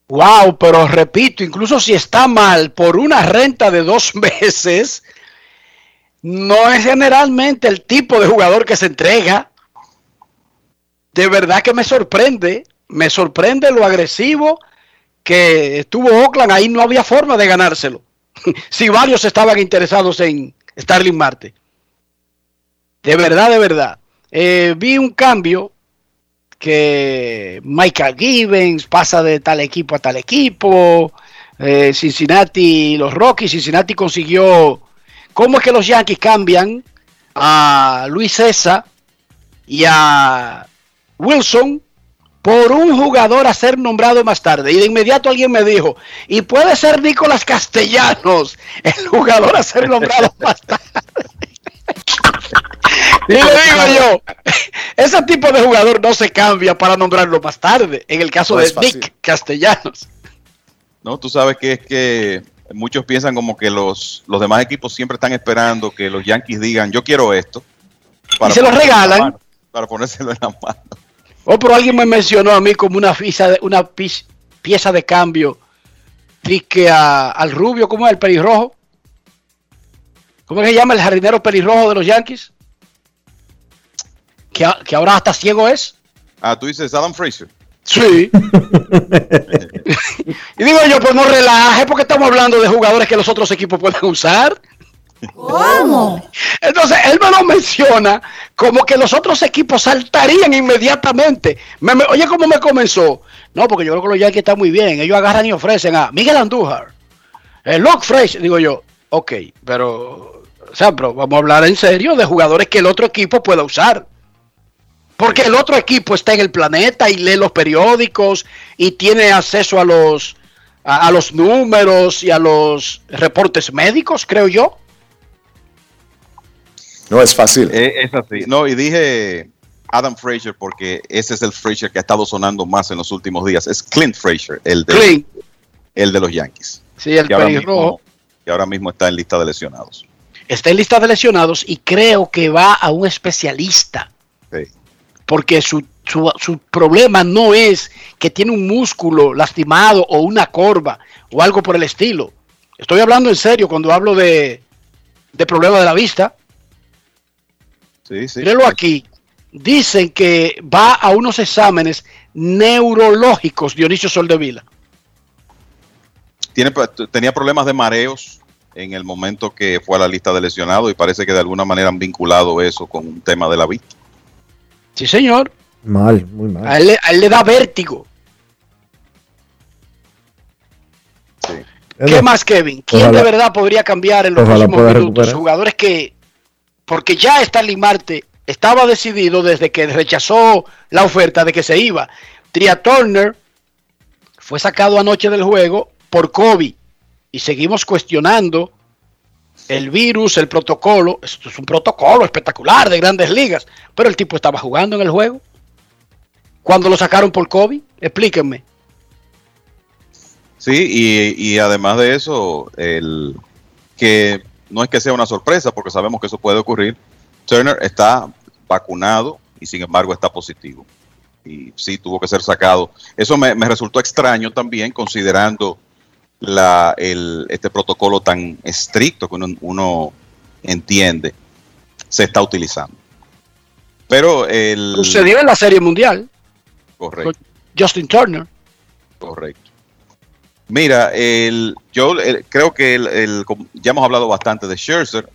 Wow, pero repito, incluso si está mal por una renta de dos (laughs) meses, no es generalmente el tipo de jugador que se entrega. De verdad que me sorprende, me sorprende lo agresivo que estuvo Oakland, ahí no había forma de ganárselo. (laughs) si varios estaban interesados en Starling Marte. De verdad, de verdad. Eh, vi un cambio que Michael Gibbons pasa de tal equipo a tal equipo. eh, Cincinnati, los Rockies, Cincinnati consiguió. ¿Cómo es que los Yankees cambian a Luis César y a Wilson por un jugador a ser nombrado más tarde? Y de inmediato alguien me dijo, y puede ser Nicolás Castellanos, el jugador a ser nombrado más tarde. (laughs) Y le digo yo, ese tipo de jugador no se cambia para nombrarlo más tarde, en el caso No de. Nick Castellanos. No, tú sabes que es que muchos piensan como que los, los demás equipos siempre están esperando que los Yankees digan, yo quiero esto. Y se lo regalan. mano, para ponérselo en la mano. Oh, pero alguien me mencionó a mí como una pieza de, una pieza de cambio. Dice a- al rubio, ¿cómo es? El pelirrojo. ¿Cómo que se llama el jardinero pelirrojo de los Yankees? Que, que ahora hasta ciego es. Ah, tú dices Adam Fraser. Sí. (laughs) y digo yo, pues no relaje, porque estamos hablando de jugadores que los otros equipos pueden usar. ¿Cómo? Entonces, él me lo menciona como que los otros equipos saltarían inmediatamente. Me- me- oye, ¿cómo me comenzó? No, porque yo creo que los Yankees están muy bien. Ellos agarran y ofrecen a Miguel Andújar, el Locke Fresh. Digo yo, ok, pero, o sea, pero vamos a hablar en serio de jugadores que el otro equipo pueda usar. Porque el otro equipo está en el planeta y lee los periódicos y tiene acceso a los, a, a los números y a los reportes médicos, creo yo. No es fácil. Eh, es así. No, y dije Adam Fraser porque ese es el Fraser que ha estado sonando más en los últimos días. Es Clint Fraser, el de, Clint. El de los Yankees. Sí, el pelirrojo. mismo, que ahora mismo está en lista de lesionados. está en lista de lesionados y creo que va a un especialista. Sí. Porque su, su, su problema no es que tiene un músculo lastimado o una corva o algo por el estilo. Estoy hablando en serio cuando hablo de, de problema de la vista. Sí, sí. Míralo aquí. Dicen que va a unos exámenes neurológicos Dionisio Soldevila. Tiene, tenía problemas de mareos en el momento que fue a la lista de lesionados y parece que de alguna manera han vinculado eso con un tema de la vista. Sí, señor. Mal, muy mal. A él, le- a él le da vértigo. ¿Qué más, Kevin? ¿Quién Ojalá- de verdad podría cambiar en los próximos minutos? recuperar. Jugadores que. Porque ya Stanley Marte estaba decidido desde que rechazó la oferta de que se iba. Tria Turner fue sacado anoche del juego por COVID y seguimos cuestionando el virus, el protocolo. Esto es un protocolo espectacular de grandes ligas, pero el tipo estaba jugando en el juego. Cuando lo sacaron por COVID, explíquenme. Sí, y, además de eso, el que no es que sea una sorpresa, porque sabemos que eso puede ocurrir. Turner está vacunado y sin embargo está positivo. Y sí, tuvo que ser sacado. Eso me resultó extraño también, considerando la, el, este protocolo tan estricto que uno, uno entiende se está utilizando. Pero el... Sucedió en la Serie Mundial. Correcto. Justin Turner. Correcto. Mira, el, yo el- creo que el, ya hemos hablado bastante de Scherzer.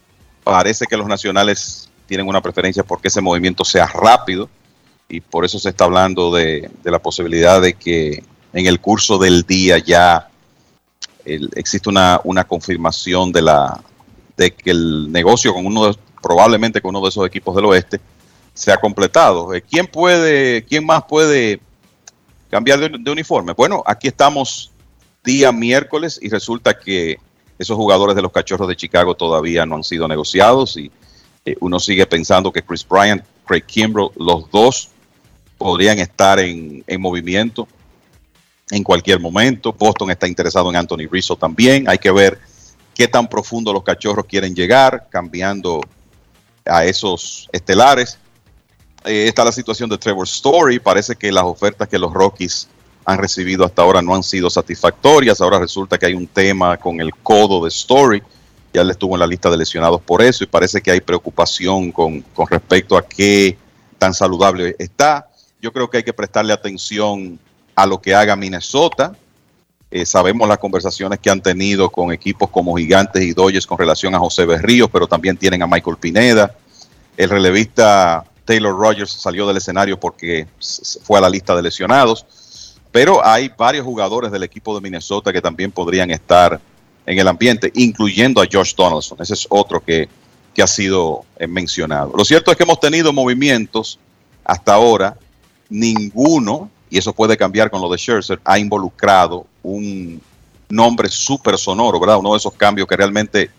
Parece que los nacionales tienen una preferencia porque ese movimiento sea rápido y por eso se está hablando de, de la posibilidad de que en el curso del día ya el- existe una, una confirmación de la de que el negocio con uno de, probablemente con uno de esos equipos del oeste se ha completado. Eh, ¿Quién puede, quién más puede cambiar de, uniforme? Bueno, aquí estamos día miércoles y resulta que esos jugadores de los Cachorros de Chicago todavía no han sido negociados y eh, uno sigue pensando que Chris Bryant, Craig Kimbrell, los dos podrían estar en, en movimiento en cualquier momento. Boston está interesado en Anthony Rizzo también. Hay que ver qué tan profundo los Cachorros quieren llegar, cambiando a esos estelares. Eh, está la situación de Trevor Story. Parece que las ofertas que los Rockies han recibido hasta ahora no han sido satisfactorias. Ahora resulta que hay un tema con el codo de Story. Ya él estuvo en la lista de lesionados por eso y parece que hay preocupación con respecto a qué tan saludable está. Yo creo que hay que prestarle atención a lo que haga Minnesota. Eh, sabemos las conversaciones que han tenido con equipos como Gigantes y Dodgers con relación a José Berríos, pero también tienen a Michael Pineda. El relevista Taylor Rogers salió del escenario porque fue a la lista de lesionados. Pero hay varios jugadores del equipo de Minnesota que también podrían estar en el ambiente, incluyendo a Josh Donaldson. Ese es otro que, que ha sido eh, mencionado. Lo cierto es que hemos tenido movimientos hasta ahora. Ninguno, y eso puede cambiar con lo de Scherzer, ha involucrado un nombre súper sonoro, ¿verdad? Uno de esos cambios que realmente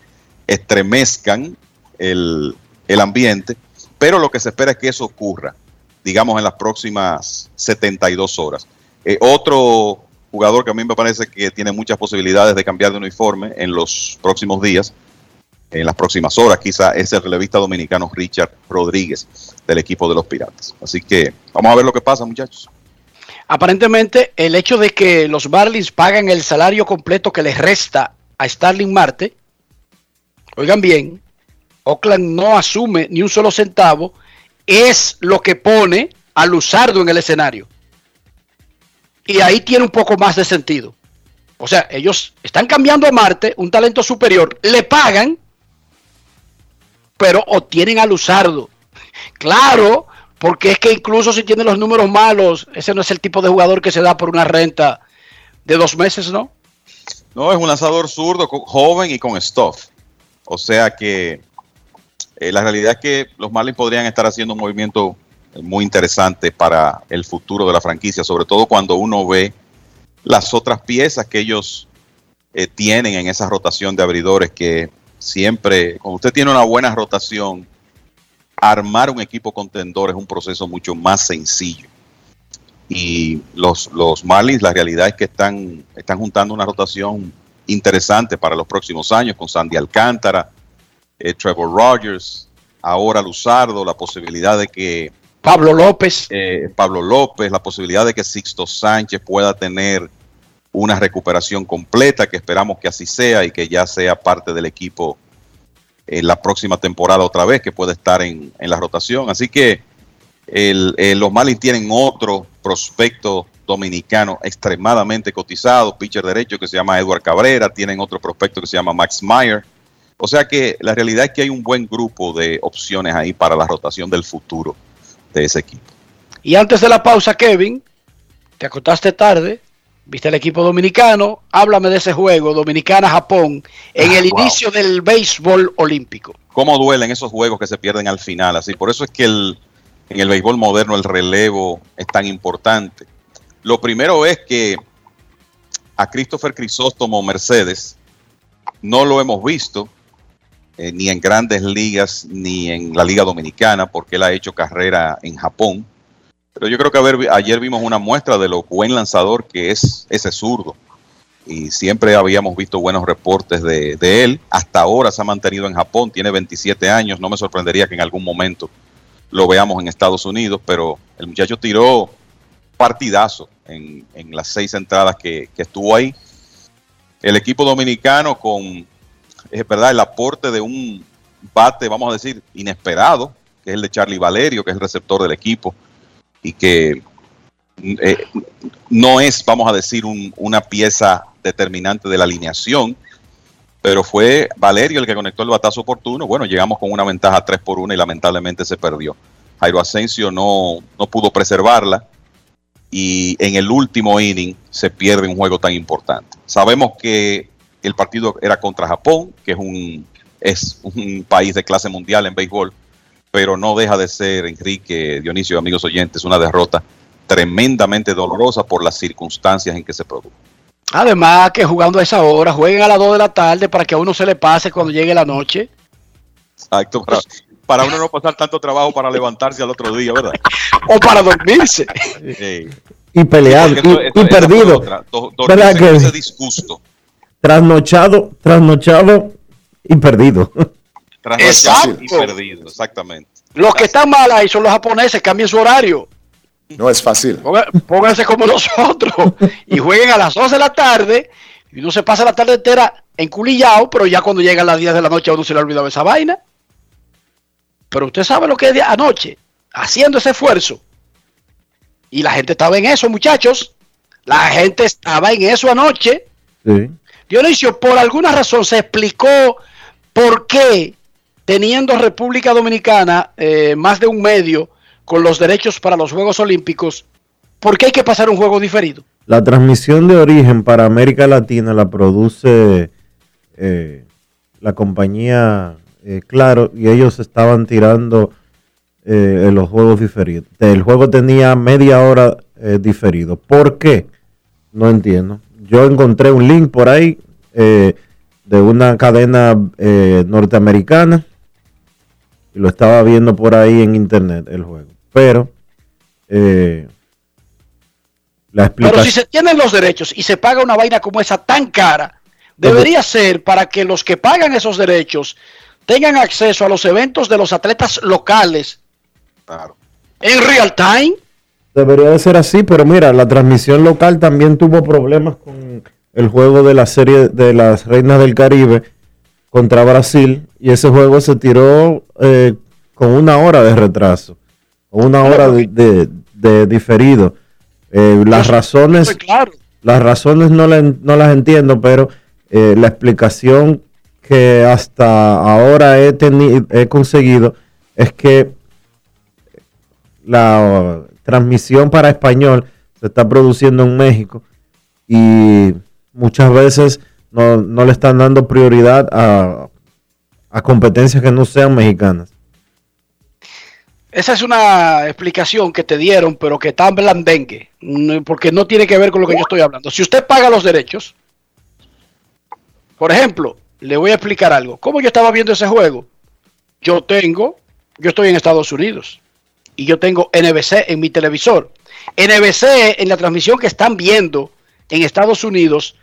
estremezcan el, el ambiente. Pero lo que se espera es que eso ocurra, digamos, en las próximas 72 horas. Eh, otro jugador que a mí me parece que tiene muchas posibilidades de cambiar de uniforme en los próximos días en las próximas horas. Quizá es el relevista dominicano Richard Rodríguez del equipo de los Piratas. Así que vamos a ver lo que pasa, muchachos. Aparentemente, el hecho de que los Marlins pagan el salario completo que les resta a Starling Marte, oigan bien, Oakland no asume ni un solo centavo, es lo que pone a Luzardo en el escenario. Y ahí tiene un poco más de sentido. O sea, ellos están cambiando a Marte, un talento superior, le pagan, pero obtienen a Luzardo. Claro, porque es que incluso si tiene los números malos, ese no es el tipo de jugador que se da por una renta de dos meses, ¿no? No, es un lanzador zurdo, joven y con stuff. O sea que eh, la realidad es que los Marlins podrían estar haciendo un movimiento muy interesante para el futuro de la franquicia, sobre todo cuando uno ve las otras piezas que ellos eh, tienen en esa rotación de abridores que siempre, cuando usted tiene una buena rotación, armar un equipo contendor es un proceso mucho más sencillo. Y los, los Marlins, la realidad es que están, están juntando una rotación interesante para los próximos años con Sandy Alcántara, eh, Trevor Rogers, ahora Luzardo, la posibilidad de que Pablo López. eh, Pablo López, la posibilidad de que Sixto Sánchez pueda tener una recuperación completa, que esperamos que así sea y que ya sea parte del equipo en la próxima temporada otra vez, que puede estar en, en la rotación. Así que eh, los Marlins tienen otro prospecto dominicano extremadamente cotizado, pitcher derecho que se llama Edward Cabrera, tienen otro prospecto que se llama Max Meyer. O sea que la realidad es que hay un buen grupo de opciones ahí para la rotación del futuro de ese equipo. Y antes de la pausa, Kevin, te acostaste tarde, viste el equipo dominicano, háblame de ese juego, Dominicana-Japón, en Ah, el wow. inicio del béisbol olímpico. cómo duelen esos juegos que se pierden al final. Así, por eso es que el, en el béisbol moderno el relevo es tan importante. Lo primero es que a Christopher Crisóstomo Mercedes no lo hemos visto eh, ni en grandes ligas ni en la Liga Dominicana porque él ha hecho carrera en Japón. Pero yo creo que ayer vimos una muestra de lo buen lanzador que es ese zurdo. Y siempre habíamos visto buenos reportes de, él. Hasta ahora se ha mantenido en Japón, tiene 27 años, no me sorprendería que en algún momento lo veamos en Estados Unidos, pero el muchacho tiró partidazo en, en las seis entradas que, que estuvo ahí. El equipo dominicano con, es verdad, el aporte de un bate, vamos a decir, inesperado, que es el de Charlie Valerio, que es el receptor del equipo, y que eh, no es, vamos a decir, un- una pieza determinante de la alineación, pero fue Valerio el que conectó el batazo oportuno. Bueno, llegamos con una ventaja 3 por 1 y lamentablemente se perdió. Jairo Asensio no, no pudo preservarla y en el último inning se pierde un juego tan importante. Sabemos que el partido era contra Japón, que es un, es un país de clase mundial en béisbol, pero no deja de ser, Enrique, Dionisio y amigos oyentes, una derrota tremendamente dolorosa por las circunstancias en que se produjo. Además que jugando a esa hora, jueguen a las 2 de la tarde para que a uno se le pase cuando llegue la noche. Exacto, para, para uno no pasar tanto trabajo para levantarse al otro día, ¿verdad? (laughs) O para dormirse. Sí. Y peleado, y, y fue perdido. otra. Do- dormirse ¿Verdad con que ese sí? disgusto. Trasnochado, trasnochado y perdido. Trasnochado y Exacto. perdido, exactamente. Los que están mal ahí son los japoneses, cambien su horario. No es fácil. Pónganse como (laughs) nosotros y jueguen a las 12 de la tarde y uno se pasa la tarde entera enculillado, pero ya cuando llegan las 10 de la noche a uno se le ha olvidado esa vaina. Pero usted sabe lo que es de anoche, haciendo ese esfuerzo. Y la gente estaba en eso, muchachos. La gente estaba en eso anoche. Sí. Dionisio, por alguna razón se explicó por qué, teniendo República Dominicana eh, más de un medio con los derechos para los Juegos Olímpicos, ¿por qué hay que pasar un juego diferido? La transmisión de origen para América Latina la produce eh, la compañía eh, Claro y ellos estaban tirando eh, los juegos diferidos. El juego tenía media hora diferido. ¿Por qué? No entiendo. Yo encontré un link por ahí de una cadena norteamericana y lo estaba viendo por ahí en internet el juego. Pero eh, la Pero explicación... si se tienen los derechos y se paga una vaina como esa tan cara, debería ser para que los que pagan esos derechos tengan acceso a los eventos de los atletas locales en real time. Debería de ser así, pero mira, la transmisión local también tuvo problemas con el juego de la serie de las Reinas del Caribe contra Brasil y ese juego se tiró eh, con una hora de retraso, una hora de, de- de diferido. Eh, las razones, las razones no, no las entiendo, pero eh, la explicación que hasta ahora he, he conseguido es que la transmisión para español se está produciendo en México y muchas veces no, no le están dando prioridad a, a competencias que no sean mexicanas. Esa es una explicación que te dieron, pero que en blandengue, porque no tiene que ver con lo que yo estoy hablando. Si usted paga los derechos, por ejemplo, le voy a explicar algo. ¿Cómo yo estaba viendo ese juego? Yo tengo, yo estoy en Estados Unidos y yo tengo NBC en mi televisor. NBC en la transmisión que están viendo en Estados Unidos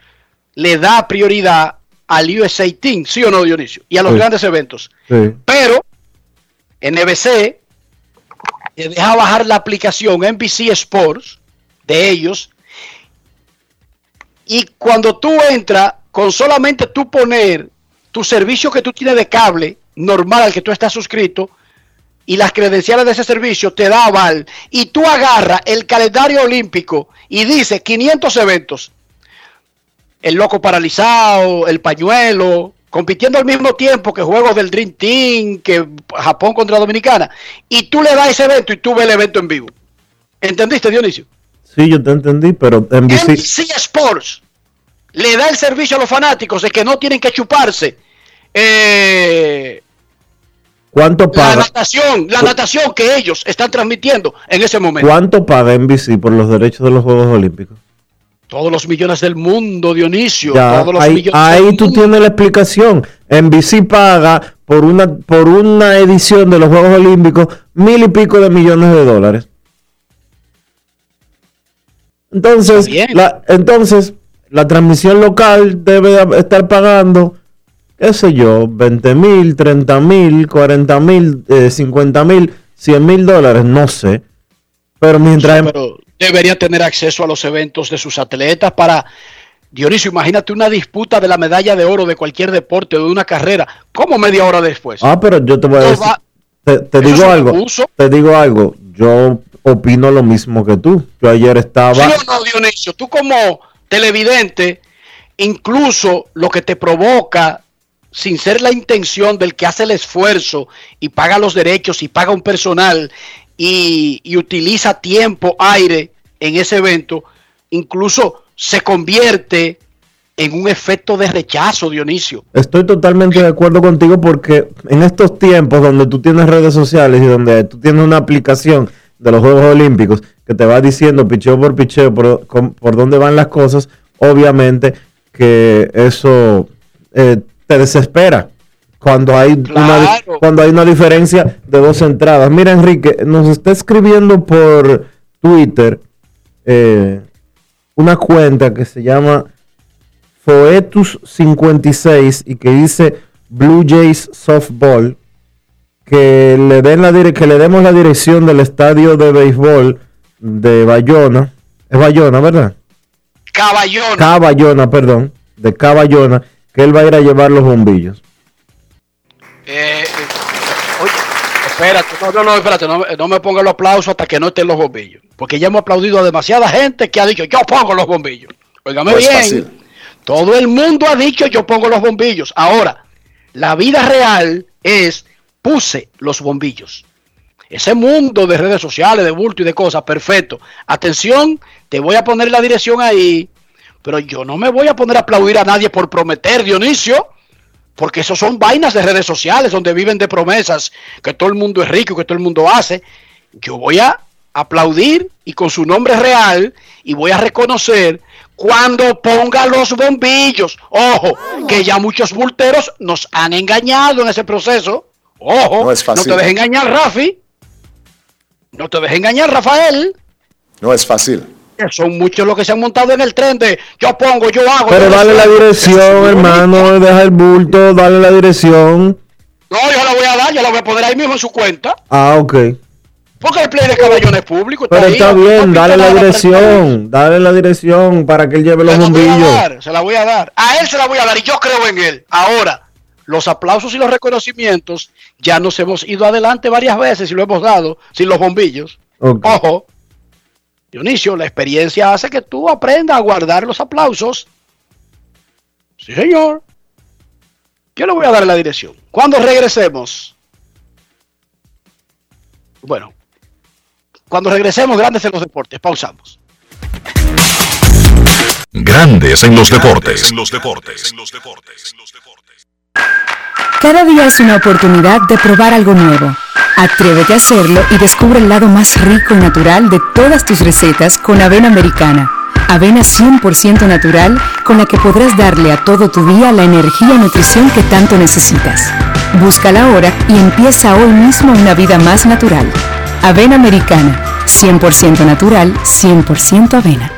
le da prioridad al USA Team, ¿sí o no, Dionisio? Y a los Sí. grandes eventos. Sí. Pero NBC te deja bajar la aplicación NBC Sports de ellos y cuando tú entras con solamente tú poner tu servicio que tú tienes de cable normal al que tú estás suscrito y las credenciales de ese servicio te da aval y tú agarras el calendario olímpico y dice 500 eventos el loco paralizado, el pañuelo, compitiendo al mismo tiempo que juegos del Dream Team, que Japón contra Dominicana, y tú le das ese evento y tú ves el evento en vivo. ¿Entendiste, Dionisio? Sí, yo te entendí, pero NBC, NBC Sports le da el servicio a los fanáticos de que no tienen que chuparse eh, ¿cuánto la paga? natación, la natación que ellos están transmitiendo en ese momento. ¿Cuánto paga NBC por los derechos de los Juegos Olímpicos? Todos los millones del mundo, Dionisio. Ya, todos los ahí, millones ahí del tú mundo. tienes la explicación. NBC paga por una, por una edición de los Juegos Olímpicos mil y pico de millones de dólares. Entonces, la, entonces la transmisión local debe de estar pagando, qué sé yo, 20 mil, 30 mil, 40 mil, 50 mil, 100 mil dólares, no sé. Pero mientras... Pero debería tener acceso a los eventos de sus atletas para Dionisio, imagínate una disputa de la medalla de oro de cualquier deporte o de una carrera. ¿Cómo media hora después? Ah, pero yo te voy a decir, va- te, digo algo, te digo algo, yo opino lo mismo que tú. Yo ayer estaba, ¿Sí o no, Dionisio? Tú como televidente, incluso lo que te provoca, sin ser la intención del que hace el esfuerzo y paga los derechos y paga un personal y, utiliza tiempo, aire en ese evento, incluso se convierte en un efecto de rechazo, Dionisio. estoy totalmente de acuerdo contigo porque en estos tiempos donde tú tienes redes sociales y donde tú tienes una aplicación de los Juegos Olímpicos que te va diciendo picheo por picheo por, por dónde van las cosas, obviamente que eso eh, te desespera cuando hay una cuando hay una diferencia de dos entradas. Mira Enrique, nos está escribiendo por Twitter eh, una cuenta que se llama Foetus56 y que dice Blue Jays Softball que le den la dire- que le demos la dirección del estadio de béisbol de Bayona. Es Bayona, ¿verdad? Caballón. Caballona, perdón, de Caballona, que él va a ir a llevar los bombillos. Eh, eh, oye, espérate, no, no, no, espérate, no, me- no me ponga los aplausos hasta que no estén los bombillos. Porque ya hemos aplaudido a demasiada gente que ha dicho, yo pongo los bombillos. Óigame No bien. fácil. Todo el mundo ha dicho, yo pongo los bombillos. Ahora, la vida real es, puse los bombillos. Ese mundo de redes sociales, de bulto y de cosas, perfecto. Atención, te voy a poner la dirección ahí, pero yo no me voy a poner a aplaudir a nadie por prometer, Dionisio. Porque eso son vainas de redes sociales donde viven de promesas, que todo el mundo es rico, que todo el mundo hace. Yo voy a aplaudir y con su nombre real y voy a reconocer cuando ponga los bombillos. Ojo, que ya muchos bulteros nos han engañado en ese proceso. Ojo, No es fácil. te dejes engañar, Rafi. No te dejes engañar, Rafael. No es fácil. Son muchos los que se han montado en el tren de yo pongo, yo hago. Pero yo dale la dirección, hermano, deja el bulto, dale la dirección. No, yo la voy a dar, yo la voy a poner ahí mismo en su cuenta. Ah, ok. Porque el play de caballones es público. Está Pero está bien, dale la dirección, dale la dirección para que él lleve los Se la voy a bombillos. dar, se la voy a dar. A él se la voy a dar y yo creo en él. Ahora, los aplausos y los reconocimientos ya nos hemos ido adelante varias veces y lo hemos dado sin los bombillos. Ojo, Dionisio, la experiencia hace que tú aprendas a guardar los aplausos. Sí, señor. Yo le voy a dar la dirección. Cuando regresemos. Bueno, cuando regresemos, grandes en los deportes. Pausamos. Grandes en los deportes. Cada día es una oportunidad de probar algo nuevo. Atrévete a hacerlo y descubre el lado más rico y natural de todas tus recetas con avena americana. Avena 100% natural con la que podrás darle a todo tu día la energía y nutrición que tanto necesitas. Búscala ahora y empieza hoy mismo una vida más natural. Avena americana, 100% natural, 100% avena.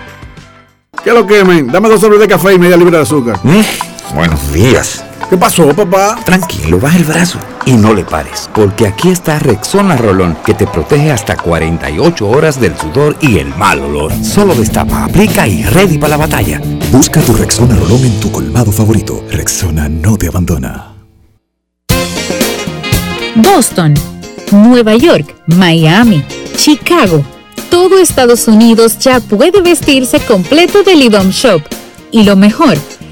¿Qué lo quemen? Dame dos sobres de café y media libra de azúcar. Buenos días. ¿Qué pasó, papá? Tranquilo, baja el brazo y no le pares, porque aquí está Rexona Rolón, que te protege hasta 48 horas del sudor y el mal olor. Solo destapa, aplica y ready para la batalla. Busca tu Rexona Rolón en tu colmado favorito. Rexona no te abandona. Boston, Nueva York, Miami, Chicago. Todo Estados Unidos ya puede vestirse completo del IDOM Shop. Y lo mejor,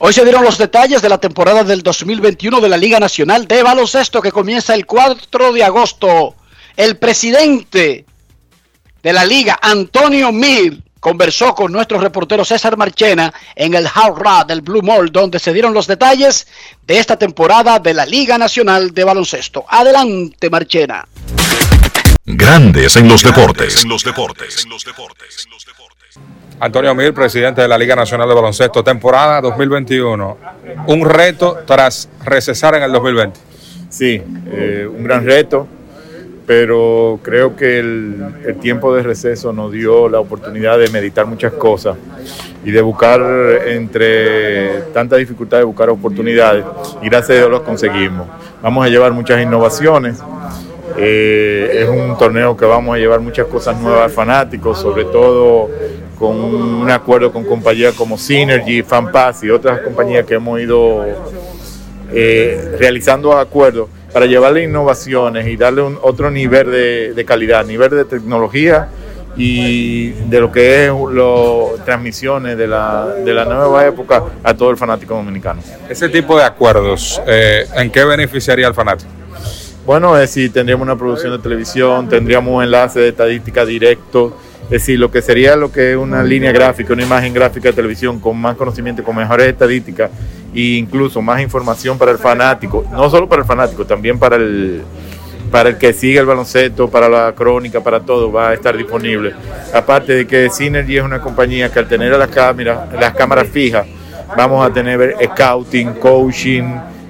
Hoy se dieron los detalles de la temporada del 2021 de la Liga Nacional de Baloncesto que comienza el 4 de agosto. El presidente de la liga, Antonio Mir, conversó con nuestro reportero César Marchena en el Hard Rock del Blue Mall, donde se dieron los detalles de esta temporada de la Liga Nacional de Baloncesto. Adelante, Marchena. Grandes en los deportes. Antonio Mir, presidente de la Liga Nacional de Baloncesto, temporada 2021. Un reto tras recesar en el 2020. Sí, eh, un gran reto, pero creo que el, tiempo de receso nos dio la oportunidad de meditar muchas cosas y de buscar entre tanta dificultad de buscar oportunidades y gracias a Dios los conseguimos. Vamos a llevar muchas innovaciones. eh, es un torneo que vamos a llevar muchas cosas nuevas al fanático, sobre todo con un acuerdo con compañías como Synergy, FanPass y otras compañías que hemos ido eh, realizando acuerdos para llevarle innovaciones y darle un, otro nivel de, de calidad, nivel de tecnología y de lo que es las transmisiones de la, de la nueva época a todo el fanático dominicano. Ese tipo de acuerdos, eh, ¿en qué beneficiaría al fanático? Bueno, es decir, tendríamos una producción de televisión, tendríamos un enlace de estadística directo, es decir, lo que sería lo que es una línea gráfica, una imagen gráfica de televisión con más conocimiento, con mejores estadísticas e incluso más información para el fanático, no solo para el fanático, también para el, para el que sigue el baloncesto, para la crónica, para todo, va a estar disponible. Aparte de que Synergy es una compañía que al tener las cámaras, las cámaras fijas, vamos a tener scouting, coaching,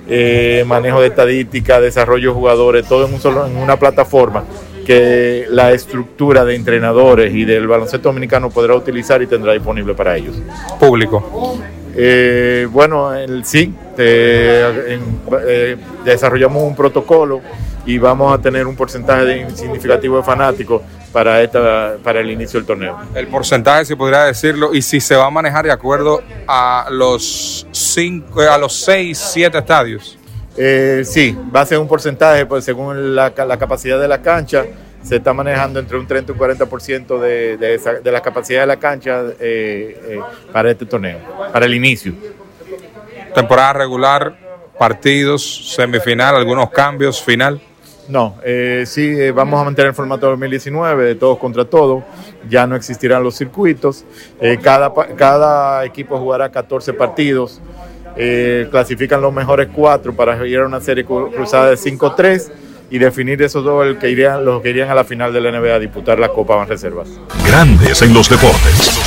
eh, manejo de estadística, desarrollo de jugadores, todo en, un solo, en una plataforma que la estructura de entrenadores y del baloncesto dominicano podrá utilizar y tendrá disponible para ellos. Público. Eh, bueno, el, sí, eh, eh, desarrollamos un protocolo y vamos a tener un porcentaje de- significativo de fanáticos para, esta, para el inicio del torneo. El porcentaje, si podría decirlo, y si se va a manejar de acuerdo a los cinco, a los seis, siete estadios. Eh, sí, va a ser un porcentaje, pues según la, la capacidad de la cancha, se está manejando entre un 30 y un 40% de, de, esa- de la capacidad de la cancha eh, eh, para este torneo, para el inicio. Temporada regular, partidos, semifinal, algunos cambios, final. No, eh, sí, eh, vamos a mantener el formato 2019 de todos contra todos. Ya no existirán los circuitos. Cada equipo jugará 14 partidos eh, clasifican los mejores cuatro para ir a una serie cru- cruzada de 5-3 y definir esos dos el que irían, los que irían a la final de la NBA a disputar la Copa Van Reservas. Grandes en los deportes.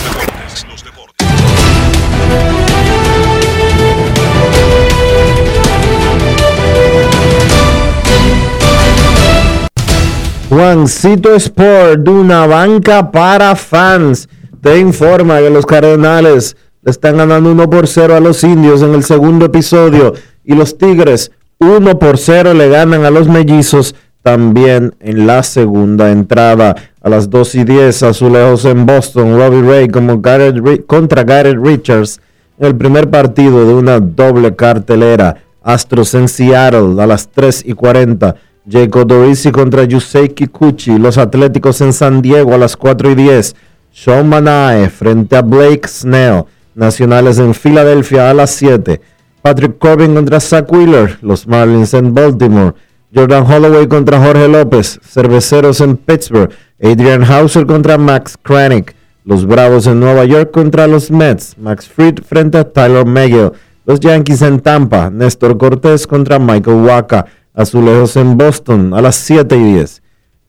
Juancito Sport, de una banca para fans, te informa que los Cardenales le están ganando 1 por 0 a los indios en el segundo episodio y los Tigres 1 por 0 le ganan a los mellizos también en la segunda entrada. A las 2 y 10, azulejos en Boston, Robbie Ray como Garrett contra Garrett Richards en el primer partido de una doble cartelera. Astros en Seattle a las 3 y 40. Jacob Dorisi contra Yusei Kikuchi. Los Atléticos en San Diego a las 4 y 10. Sean Manae frente a Blake Snell. Nacionales en Filadelfia a las 7. Patrick Corbin contra Zach Wheeler. Los Marlins en Baltimore. Jordan Holloway contra Jorge López. Cerveceros en Pittsburgh. Adrian Hauser contra Max Kranick. Los Bravos en Nueva York contra los Mets. Max Fried frente a Tyler Megill. Los Yankees en Tampa. Néstor Cortés contra Michael Waka. Azulejos en Boston a las 7 y 10.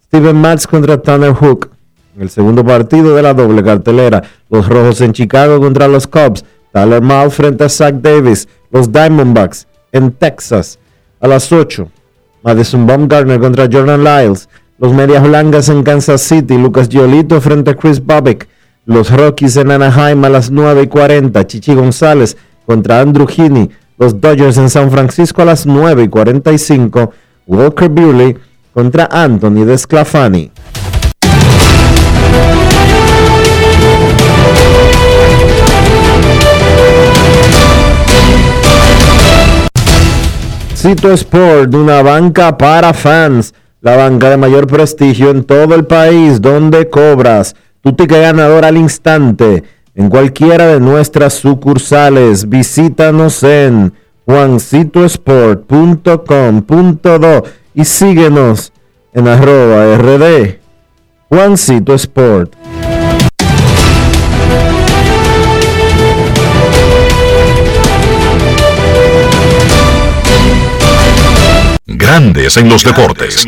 Steven Matz contra Tanner Hook. El segundo partido de la doble cartelera. Los Rojos en Chicago contra los Cubs. Tyler Mall frente a Zach Davis. Los Diamondbacks en Texas a las 8. Madison Baumgartner contra Jordan Lyles. Los Medias Blancas en Kansas City. Lucas Giolito frente a Chris Bobbick. Los Rockies en Anaheim a las 9 y 40. Chichi González contra Andrew Heaney. Los Dodgers en San Francisco a las 9 y 45. Walker Buehler contra Anthony Desclafani. Cito Sport, una banca para fans, la banca de mayor prestigio en todo el país, donde cobras tu ticket ganador al instante en cualquiera de nuestras sucursales. Visítanos en juancitosport.com.do y síguenos en arroba rd Juancito Sport. Grandes en los deportes.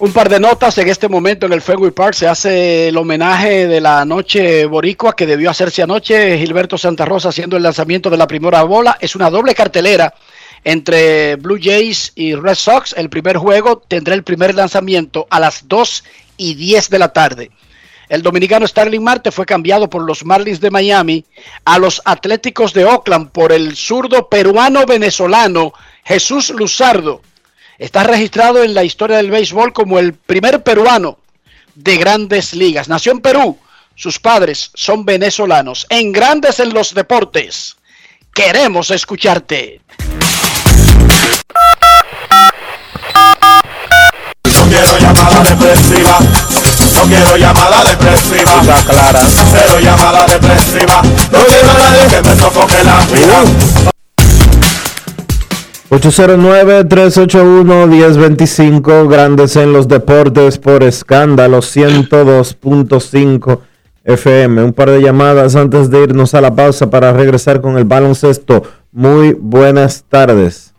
Un par de notas en este momento en el Fenway Park se hace el homenaje de la noche boricua que debió hacerse anoche. Gilberto Santa Rosa haciendo el lanzamiento de la primera bola. Es una doble cartelera entre Blue Jays y Red Sox. El primer juego tendrá el primer lanzamiento a las 2 y 10 de la tarde. El dominicano Starling Marte fue cambiado por los Marlins de Miami a los Atléticos de Oakland por el zurdo peruano venezolano Jesús Luzardo. Está registrado en la historia del béisbol como el primer peruano de grandes ligas. Nació en Perú. Sus padres son venezolanos. En Grandes en los Deportes. Queremos escucharte. Quiero llamada. No quiero llamada depresiva. clara. Cero llamada depresiva. No quiero a nadie que me sofoque la vida. 809-381-1025, grandes en los deportes por escándalo 102.5 FM. Un par de llamadas antes de irnos a la pausa para regresar con el baloncesto. Muy buenas tardes.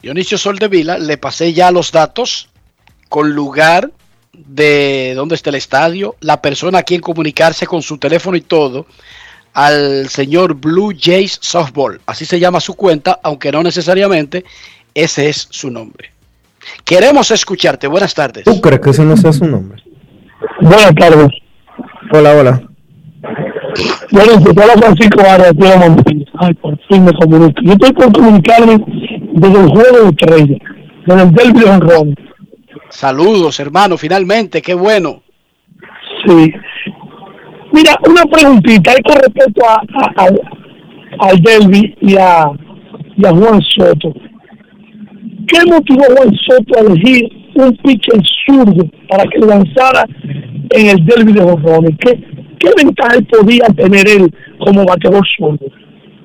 Dionisio Soldevila, le pasé ya los datos con lugar de dónde está el estadio, la persona a quien comunicarse con su teléfono y todo, al señor Blue Jays Softball. Así se llama su cuenta, aunque no necesariamente ese es su nombre. Queremos escucharte. Buenas tardes. ¿Tú crees que ese no sea su nombre? Buenas tardes. Hola, hola. Bueno, habla Francisco Arias, de Montaña. Ay, por fin me comunico. Yo estoy por comunicarme desde el juego de estrella, desde el derby de Honrón. Saludos, hermano, finalmente, qué bueno. Sí. Mira, una preguntita con respecto a, a- al- al derby y a, y a Juan Soto. ¿Qué motivó a Juan Soto a elegir un pitcher zurdo para que lanzara en el derby de Honrón? ¿Qué, ¿Qué ventaja podía tener él como bateador zurdo?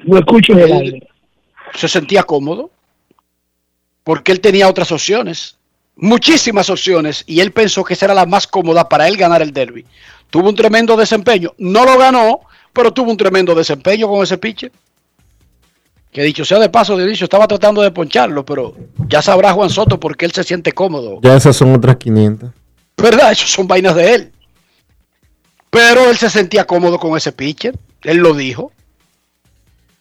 Lo escucho en el aire. Se sentía cómodo porque él tenía otras opciones, muchísimas opciones, y él pensó que esa era la más cómoda para él ganar el derby. Tuvo un tremendo desempeño, no lo ganó pero tuvo un tremendo desempeño con ese pitcher. Que dicho sea de paso, Dionisio estaba tratando de poncharlo, pero ya sabrá Juan Soto por qué él se siente cómodo. Ya esas son otras 500. ¿Verdad? Eso son vainas de él. Pero él se sentía cómodo con ese pitcher. Él lo dijo.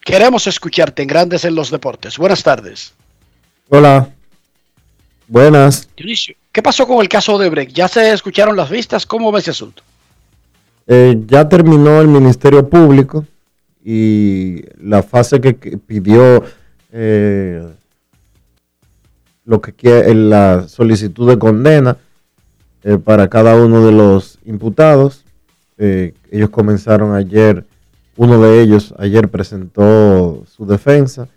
Queremos escucharte en Grandes en los Deportes. Buenas tardes. Hola. Buenas. Dionisio, ¿qué pasó con el caso de Breck? ¿Ya se escucharon las vistas? ¿Cómo va ese asunto? Eh, ya terminó el Ministerio Público y la fase que, que pidió eh, lo que quiere la solicitud de condena eh, para cada uno de los imputados. Eh, ellos comenzaron ayer, uno de ellos ayer presentó su defensa,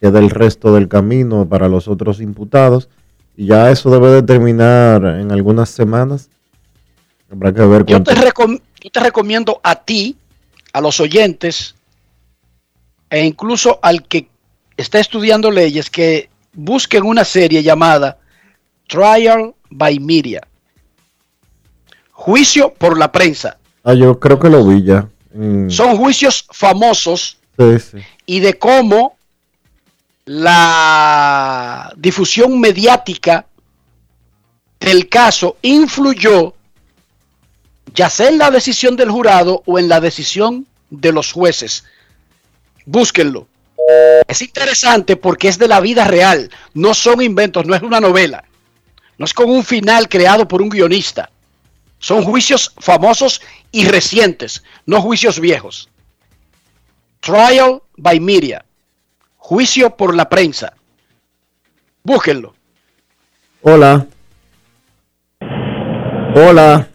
queda el resto del camino para los otros imputados y ya eso debe de terminar en algunas semanas. Habrá que ver Yo te, yo te recomiendo a ti, a los oyentes, e incluso al que está estudiando leyes, que busquen una serie llamada Trial by Media. Juicio por la prensa. Ah, yo creo que lo vi ya. Son juicios famosos sí, sí. y de cómo la difusión mediática del caso influyó ya sea en la decisión del jurado o en la decisión de los jueces. Búsquenlo. Es interesante porque es de la vida real, no son inventos, no es una novela, no es con un final creado por un guionista. Son juicios famosos y recientes, no juicios viejos. Trial by Media. Juicio por la prensa. Búsquenlo. Hola. Hola.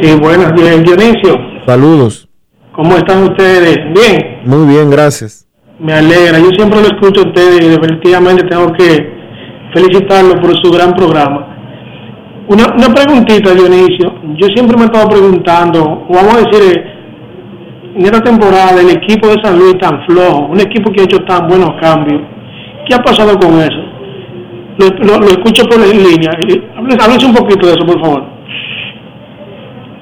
Sí, buenas, bien, Dionisio. Saludos. ¿Cómo están ustedes? Bien, Muy bien, gracias. me alegra. Yo siempre lo escucho a ustedes y definitivamente tengo que felicitarlo por su gran programa. Una, una preguntita, Dionisio. Yo siempre me estaba preguntando, o vamos a decir, en esta temporada el equipo de San Luis tan flojo, un equipo que ha hecho tan buenos cambios, ¿qué ha pasado con eso? Lo, lo- lo escucho por en línea. Háblese un poquito de eso, por favor.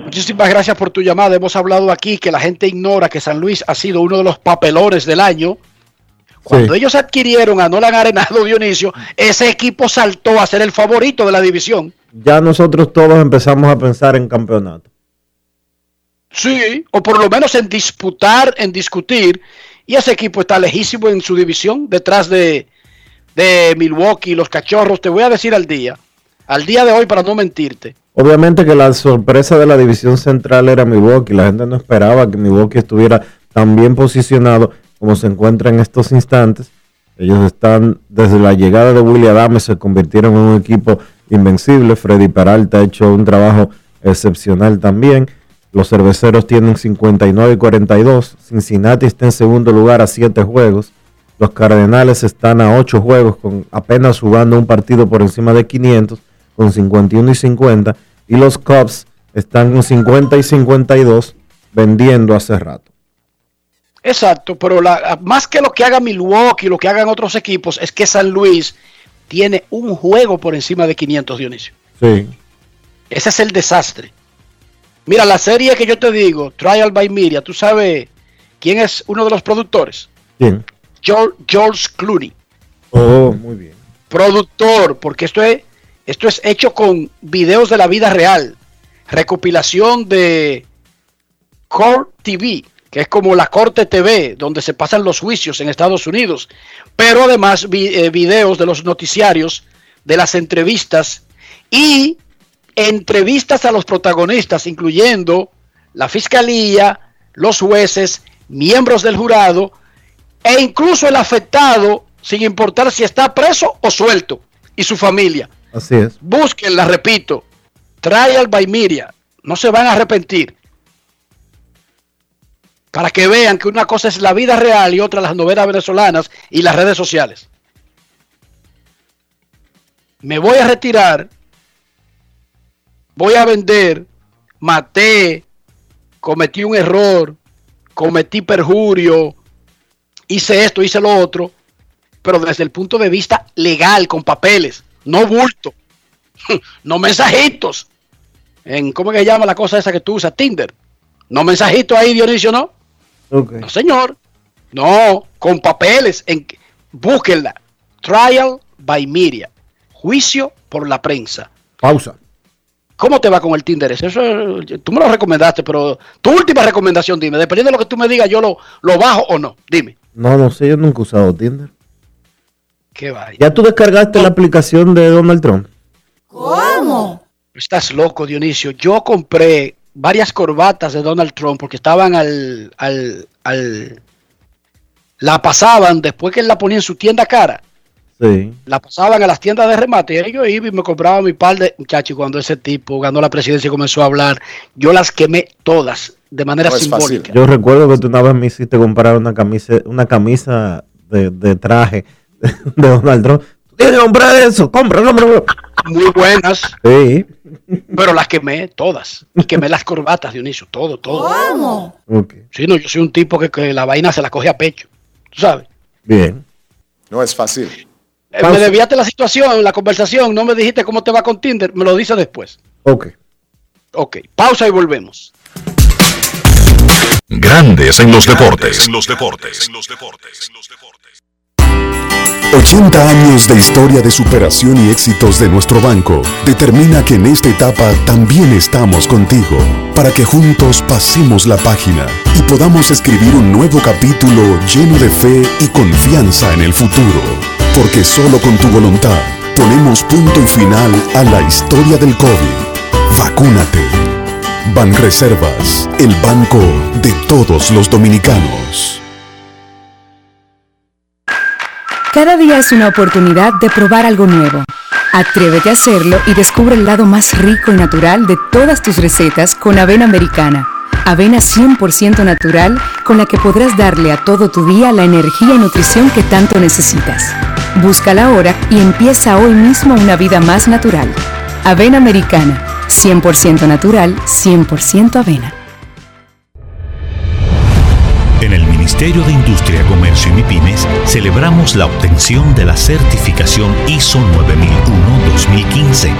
Muchísimas gracias por tu llamada. Hemos hablado aquí que la gente ignora que San Luis ha sido uno de los papelones del año. Cuando ellos adquirieron a Nolan Arenado Dionisio, ese equipo saltó a ser el favorito de la división. Ya nosotros todos empezamos a pensar en campeonato. Sí, o por lo menos en disputar, en discutir. Y ese equipo está lejísimo en su división, detrás de, de Milwaukee, los cachorros. Te voy a decir al día, al día de hoy para no mentirte. Obviamente que la sorpresa de la división central era Milwaukee. La gente no esperaba que Milwaukee estuviera tan bien posicionado como se encuentra en estos instantes. Ellos están, desde la llegada de William Adams, se convirtieron en un equipo invencible. Freddy Peralta ha hecho un trabajo excepcional también. Los cerveceros tienen 59 y 42. Cincinnati está en segundo lugar a 7 juegos. Los Cardenales están a 8 juegos, con apenas jugando un partido por encima de 500, con 51 y 50. Y los Cubs están con 50 y 52, vendiendo hace rato. Exacto, pero la, más que lo que haga Milwaukee, lo que hagan otros equipos, es que San Luis tiene un juego por encima de 500, Dionisio. Sí. Ese es el desastre. Mira, la serie que yo te digo, Trial by Media, ¿tú sabes quién es uno de los productores? Bien. George, George Clooney, Oh, muy bien. productor, porque esto es, esto es hecho con videos de la vida real, recopilación de Court TV, que es como la Corte TV, donde se pasan los juicios en Estados Unidos, pero además vi- eh, videos de los noticiarios, de las entrevistas y entrevistas a los protagonistas, incluyendo la fiscalía, los jueces, miembros del jurado e incluso el afectado, sin importar si está preso o suelto, y su familia. Así es. Búsquenla, repito. Trial by Media. No se van a arrepentir. Para que vean que una cosa es la vida real y otra las novelas venezolanas y las redes sociales. Me voy a retirar. Voy a vender. Maté. Cometí un error. Cometí perjurio. Hice esto, hice lo otro. Pero desde el punto de vista legal, con papeles. No bulto. (laughs) No mensajitos. En, ¿Cómo que se llama la cosa esa que tú usas? Tinder. No mensajito ahí, Dionisio, ¿no? No, señor. No, con papeles. En, búsquenla. Trial by media. Juicio por la prensa. Pausa. ¿Cómo te va con el Tinder? ese? Eso, tú me lo recomendaste, pero tu última recomendación, dime. Dependiendo de lo que tú me digas, yo lo, lo bajo o no. Dime. No, no sé, yo nunca he usado Tinder. ¿Qué va? ¿Ya tú descargaste la aplicación de Donald Trump? ¿Cómo? Estás loco, Dionisio. Yo compré varias corbatas de Donald Trump porque estaban al, al, al la pasaban después que él la ponía en su tienda cara. Sí. La pasaban a las tiendas de remate y ahí yo iba y me compraba mi par de muchachos. Cuando ese tipo ganó la presidencia y comenzó a hablar, yo las quemé todas de manera No simbólica. Yo recuerdo que tú una vez me hiciste comprar una camisa, una camisa de, de traje de Donald Trump. Tú tienes que comprar eso, compra, compra. Muy buenas, Sí. pero las quemé todas. Y quemé las corbatas, Dionisio, todo, todo. ¿Cómo? Sí, no, yo soy un tipo que, que la vaina se la coge a pecho. ¿Tú sabes? bien. No es fácil. Eh, me desviaste la situación, la conversación, no me dijiste cómo te va con Tinder, me lo dices después. Ok. Ok, pausa y volvemos. Grandes en los deportes. En los deportes. 80 años de historia de superación y éxitos de nuestro banco determina que en esta etapa también estamos contigo, para que juntos pasemos la página y podamos escribir un nuevo capítulo lleno de fe y confianza en el futuro. Porque solo con tu voluntad ponemos punto y final a la historia del COVID. Vacúnate. Banreservas, el banco de todos los dominicanos. Cada día es una oportunidad de probar algo nuevo. Atrévete a hacerlo y descubre el lado más rico y natural de todas tus recetas con avena americana. Avena 100% natural con la que podrás darle a todo tu día la energía y nutrición que tanto necesitas. Búscala ahora y empieza hoy mismo una vida más natural. Avena americana, 100% natural, 100% avena. En el Ministerio de Industria, Comercio y MIPIMES celebramos la obtención de la certificación ISO 9001-2015,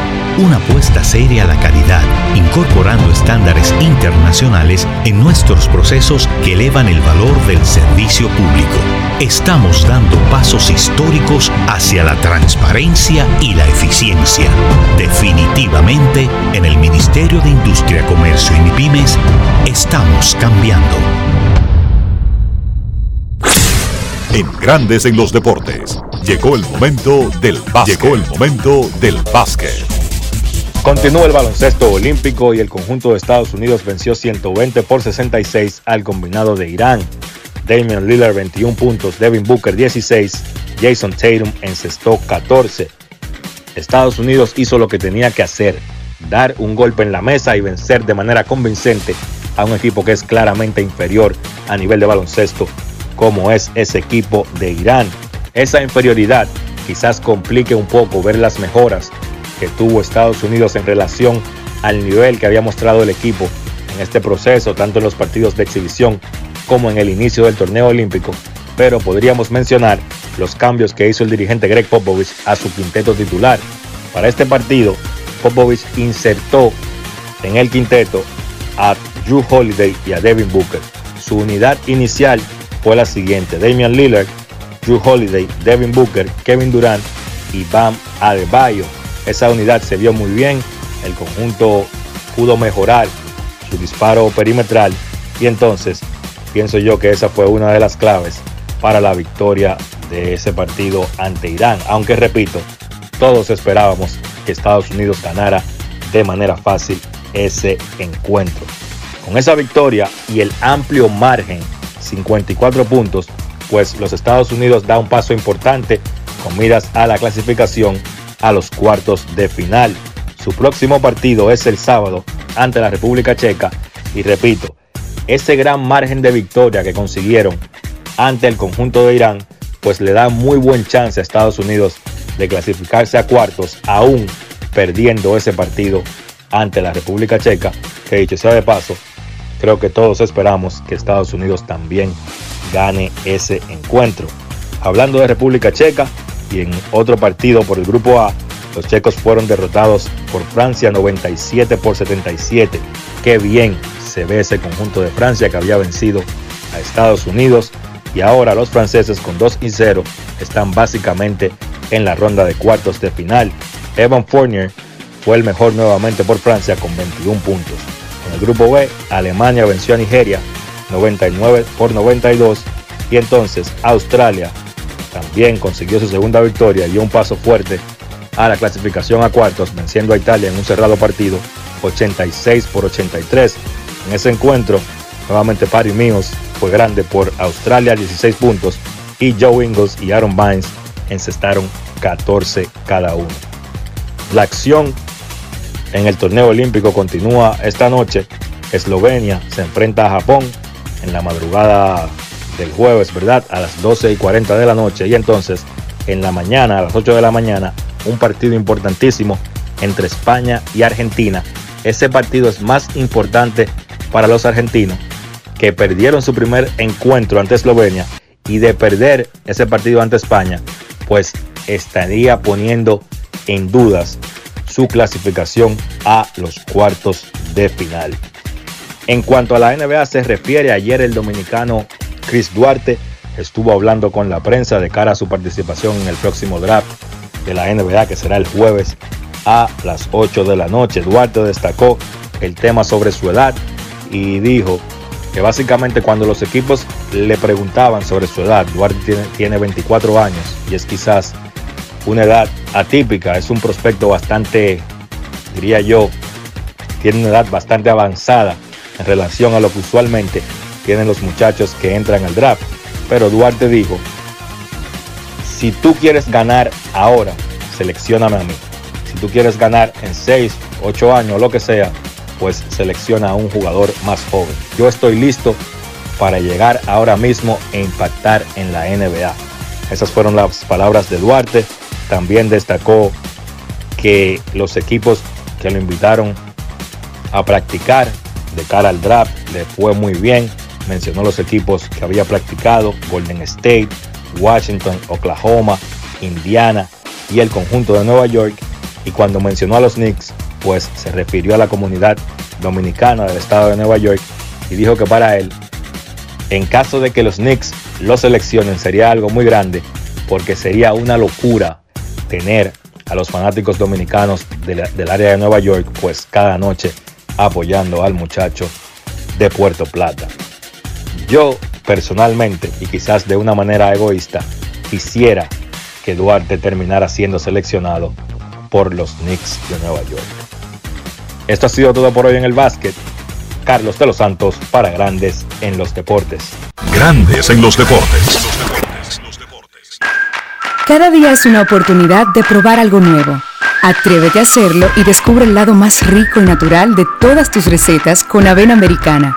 una apuesta seria a la calidad, incorporando estándares internacionales en nuestros procesos que elevan el valor del servicio público. Estamos dando pasos históricos hacia la transparencia y la eficiencia. Definitivamente, en el Ministerio de Industria, Comercio y MIPIMES estamos cambiando. En Grandes en los deportes. Llegó el momento del básquet. Llegó el momento del básquet. Continúa el baloncesto olímpico y el conjunto de Estados Unidos venció 120 por 66 al combinado de Irán. Damian Lillard 21 puntos, Devin Booker 16, Jason Tatum encestó 14. Estados Unidos hizo lo que tenía que hacer, dar un golpe en la mesa y vencer de manera convincente a un equipo que es claramente inferior a nivel de baloncesto como es ese equipo de Irán. Esa inferioridad quizás complique un poco ver las mejoras que tuvo Estados Unidos en relación al nivel que había mostrado el equipo en este proceso, tanto en los partidos de exhibición como en el inicio del torneo olímpico. Pero podríamos mencionar los cambios que hizo el dirigente Greg Popovich a su quinteto titular. Para este partido, Popovich insertó en el quinteto a Drew Holiday y a Devin Booker. Su unidad inicial fue la siguiente: Damian Lillard, Drew Holiday, Devin Booker, Kevin Durant y Bam Adebayo. Esa unidad se vio muy bien. El conjunto pudo mejorar su disparo perimetral y entonces pienso yo que esa fue una de las claves para la victoria de ese partido ante Irán. Aunque repito, todos esperábamos que Estados Unidos ganara de manera fácil ese encuentro. Con esa victoria y el amplio margen 54 puntos, pues los Estados Unidos da un paso importante con miras a la clasificación a los cuartos de final. Su próximo partido es el sábado ante la República Checa y repito, ese gran margen de victoria que consiguieron ante el conjunto de Irán, pues le da muy buen chance a Estados Unidos de clasificarse a cuartos, aún perdiendo ese partido ante la República Checa, que dicho sea de paso, creo que todos esperamos que Estados Unidos también gane ese encuentro. Hablando de República Checa y en otro partido por el grupo A, Los checos fueron derrotados por Francia 97 por 77. Qué bien se ve ese conjunto de Francia que había vencido a Estados Unidos y ahora los franceses con 2 y 0 están básicamente en la ronda de cuartos de final. Evan Fournier fue el mejor nuevamente por Francia con 21 puntos. En el grupo B, Alemania venció a Nigeria 99 por 92 y entonces Australia también consiguió su segunda victoria y un paso fuerte a la clasificación a cuartos, venciendo a Italia en un cerrado partido 86 por 83. En ese encuentro, nuevamente Patty Mills fue grande por Australia 16 puntos y Joe Ingles y Aaron Bynes encestaron 14 cada uno. La acción en el torneo olímpico continúa esta noche. Eslovenia se enfrenta a Japón en la madrugada del jueves, ¿verdad? A las 12 y 40 de la noche. Y entonces, en la mañana, a las 8 de la mañana, un partido importantísimo entre España y Argentina. Ese partido es más importante para los argentinos que perdieron su primer encuentro ante Eslovenia y de perder ese partido ante España, pues estaría poniendo en dudas su clasificación a los cuartos de final. En cuanto a la NBA se refiere, ayer el dominicano Chris Duarte estuvo hablando con la prensa de cara a su participación en el próximo draft de la NBA que será el jueves a las 8 de la noche. Duarte destacó el tema sobre su edad y dijo que básicamente cuando los equipos le preguntaban sobre su edad, Duarte tiene, tiene 24 años y es quizás una edad atípica, es un prospecto bastante, diría yo, tiene una edad bastante avanzada en relación a lo que usualmente tienen los muchachos que entran al draft. Pero Duarte dijo, si tú quieres ganar ahora, seleccioname a mí. Si tú quieres ganar en 6, 8 años, lo que sea, pues selecciona a un jugador más joven. Yo estoy listo para llegar ahora mismo e impactar en la NBA. Esas fueron las palabras de Duarte. También destacó que los equipos que lo invitaron a practicar de cara al draft le fue muy bien. Mencionó los equipos que había practicado, Golden State, Washington, Oklahoma, Indiana y el conjunto de Nueva York. Y cuando mencionó a los Knicks, pues se refirió a la comunidad dominicana del estado de Nueva York y dijo que para él, en caso de que los Knicks lo seleccionen, sería algo muy grande porque sería una locura tener a los fanáticos dominicanos del área de Nueva York, pues cada noche apoyando al muchacho de Puerto Plata. Yo personalmente, y quizás de una manera egoísta, quisiera que Duarte terminara siendo seleccionado por los Knicks de Nueva York. Esto ha sido todo por hoy en el básquet. Carlos de los Santos para Grandes en los Deportes. Grandes en los Deportes. Cada día es una oportunidad de probar algo nuevo. Atrévete a hacerlo y descubre el lado más rico y natural de todas tus recetas con avena americana.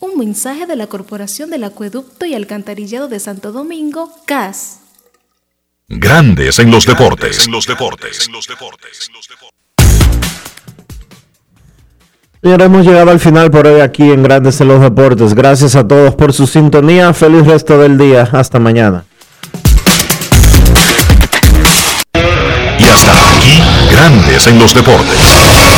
Un mensaje de la Corporación del Acueducto y Alcantarillado de Santo Domingo, CAS. Grandes en los deportes. En los deportes. Bien, hemos llegado al final por hoy aquí en Grandes en los Deportes. Gracias a todos por su sintonía. Feliz resto del día. Hasta mañana. Y hasta aquí, Grandes en los Deportes.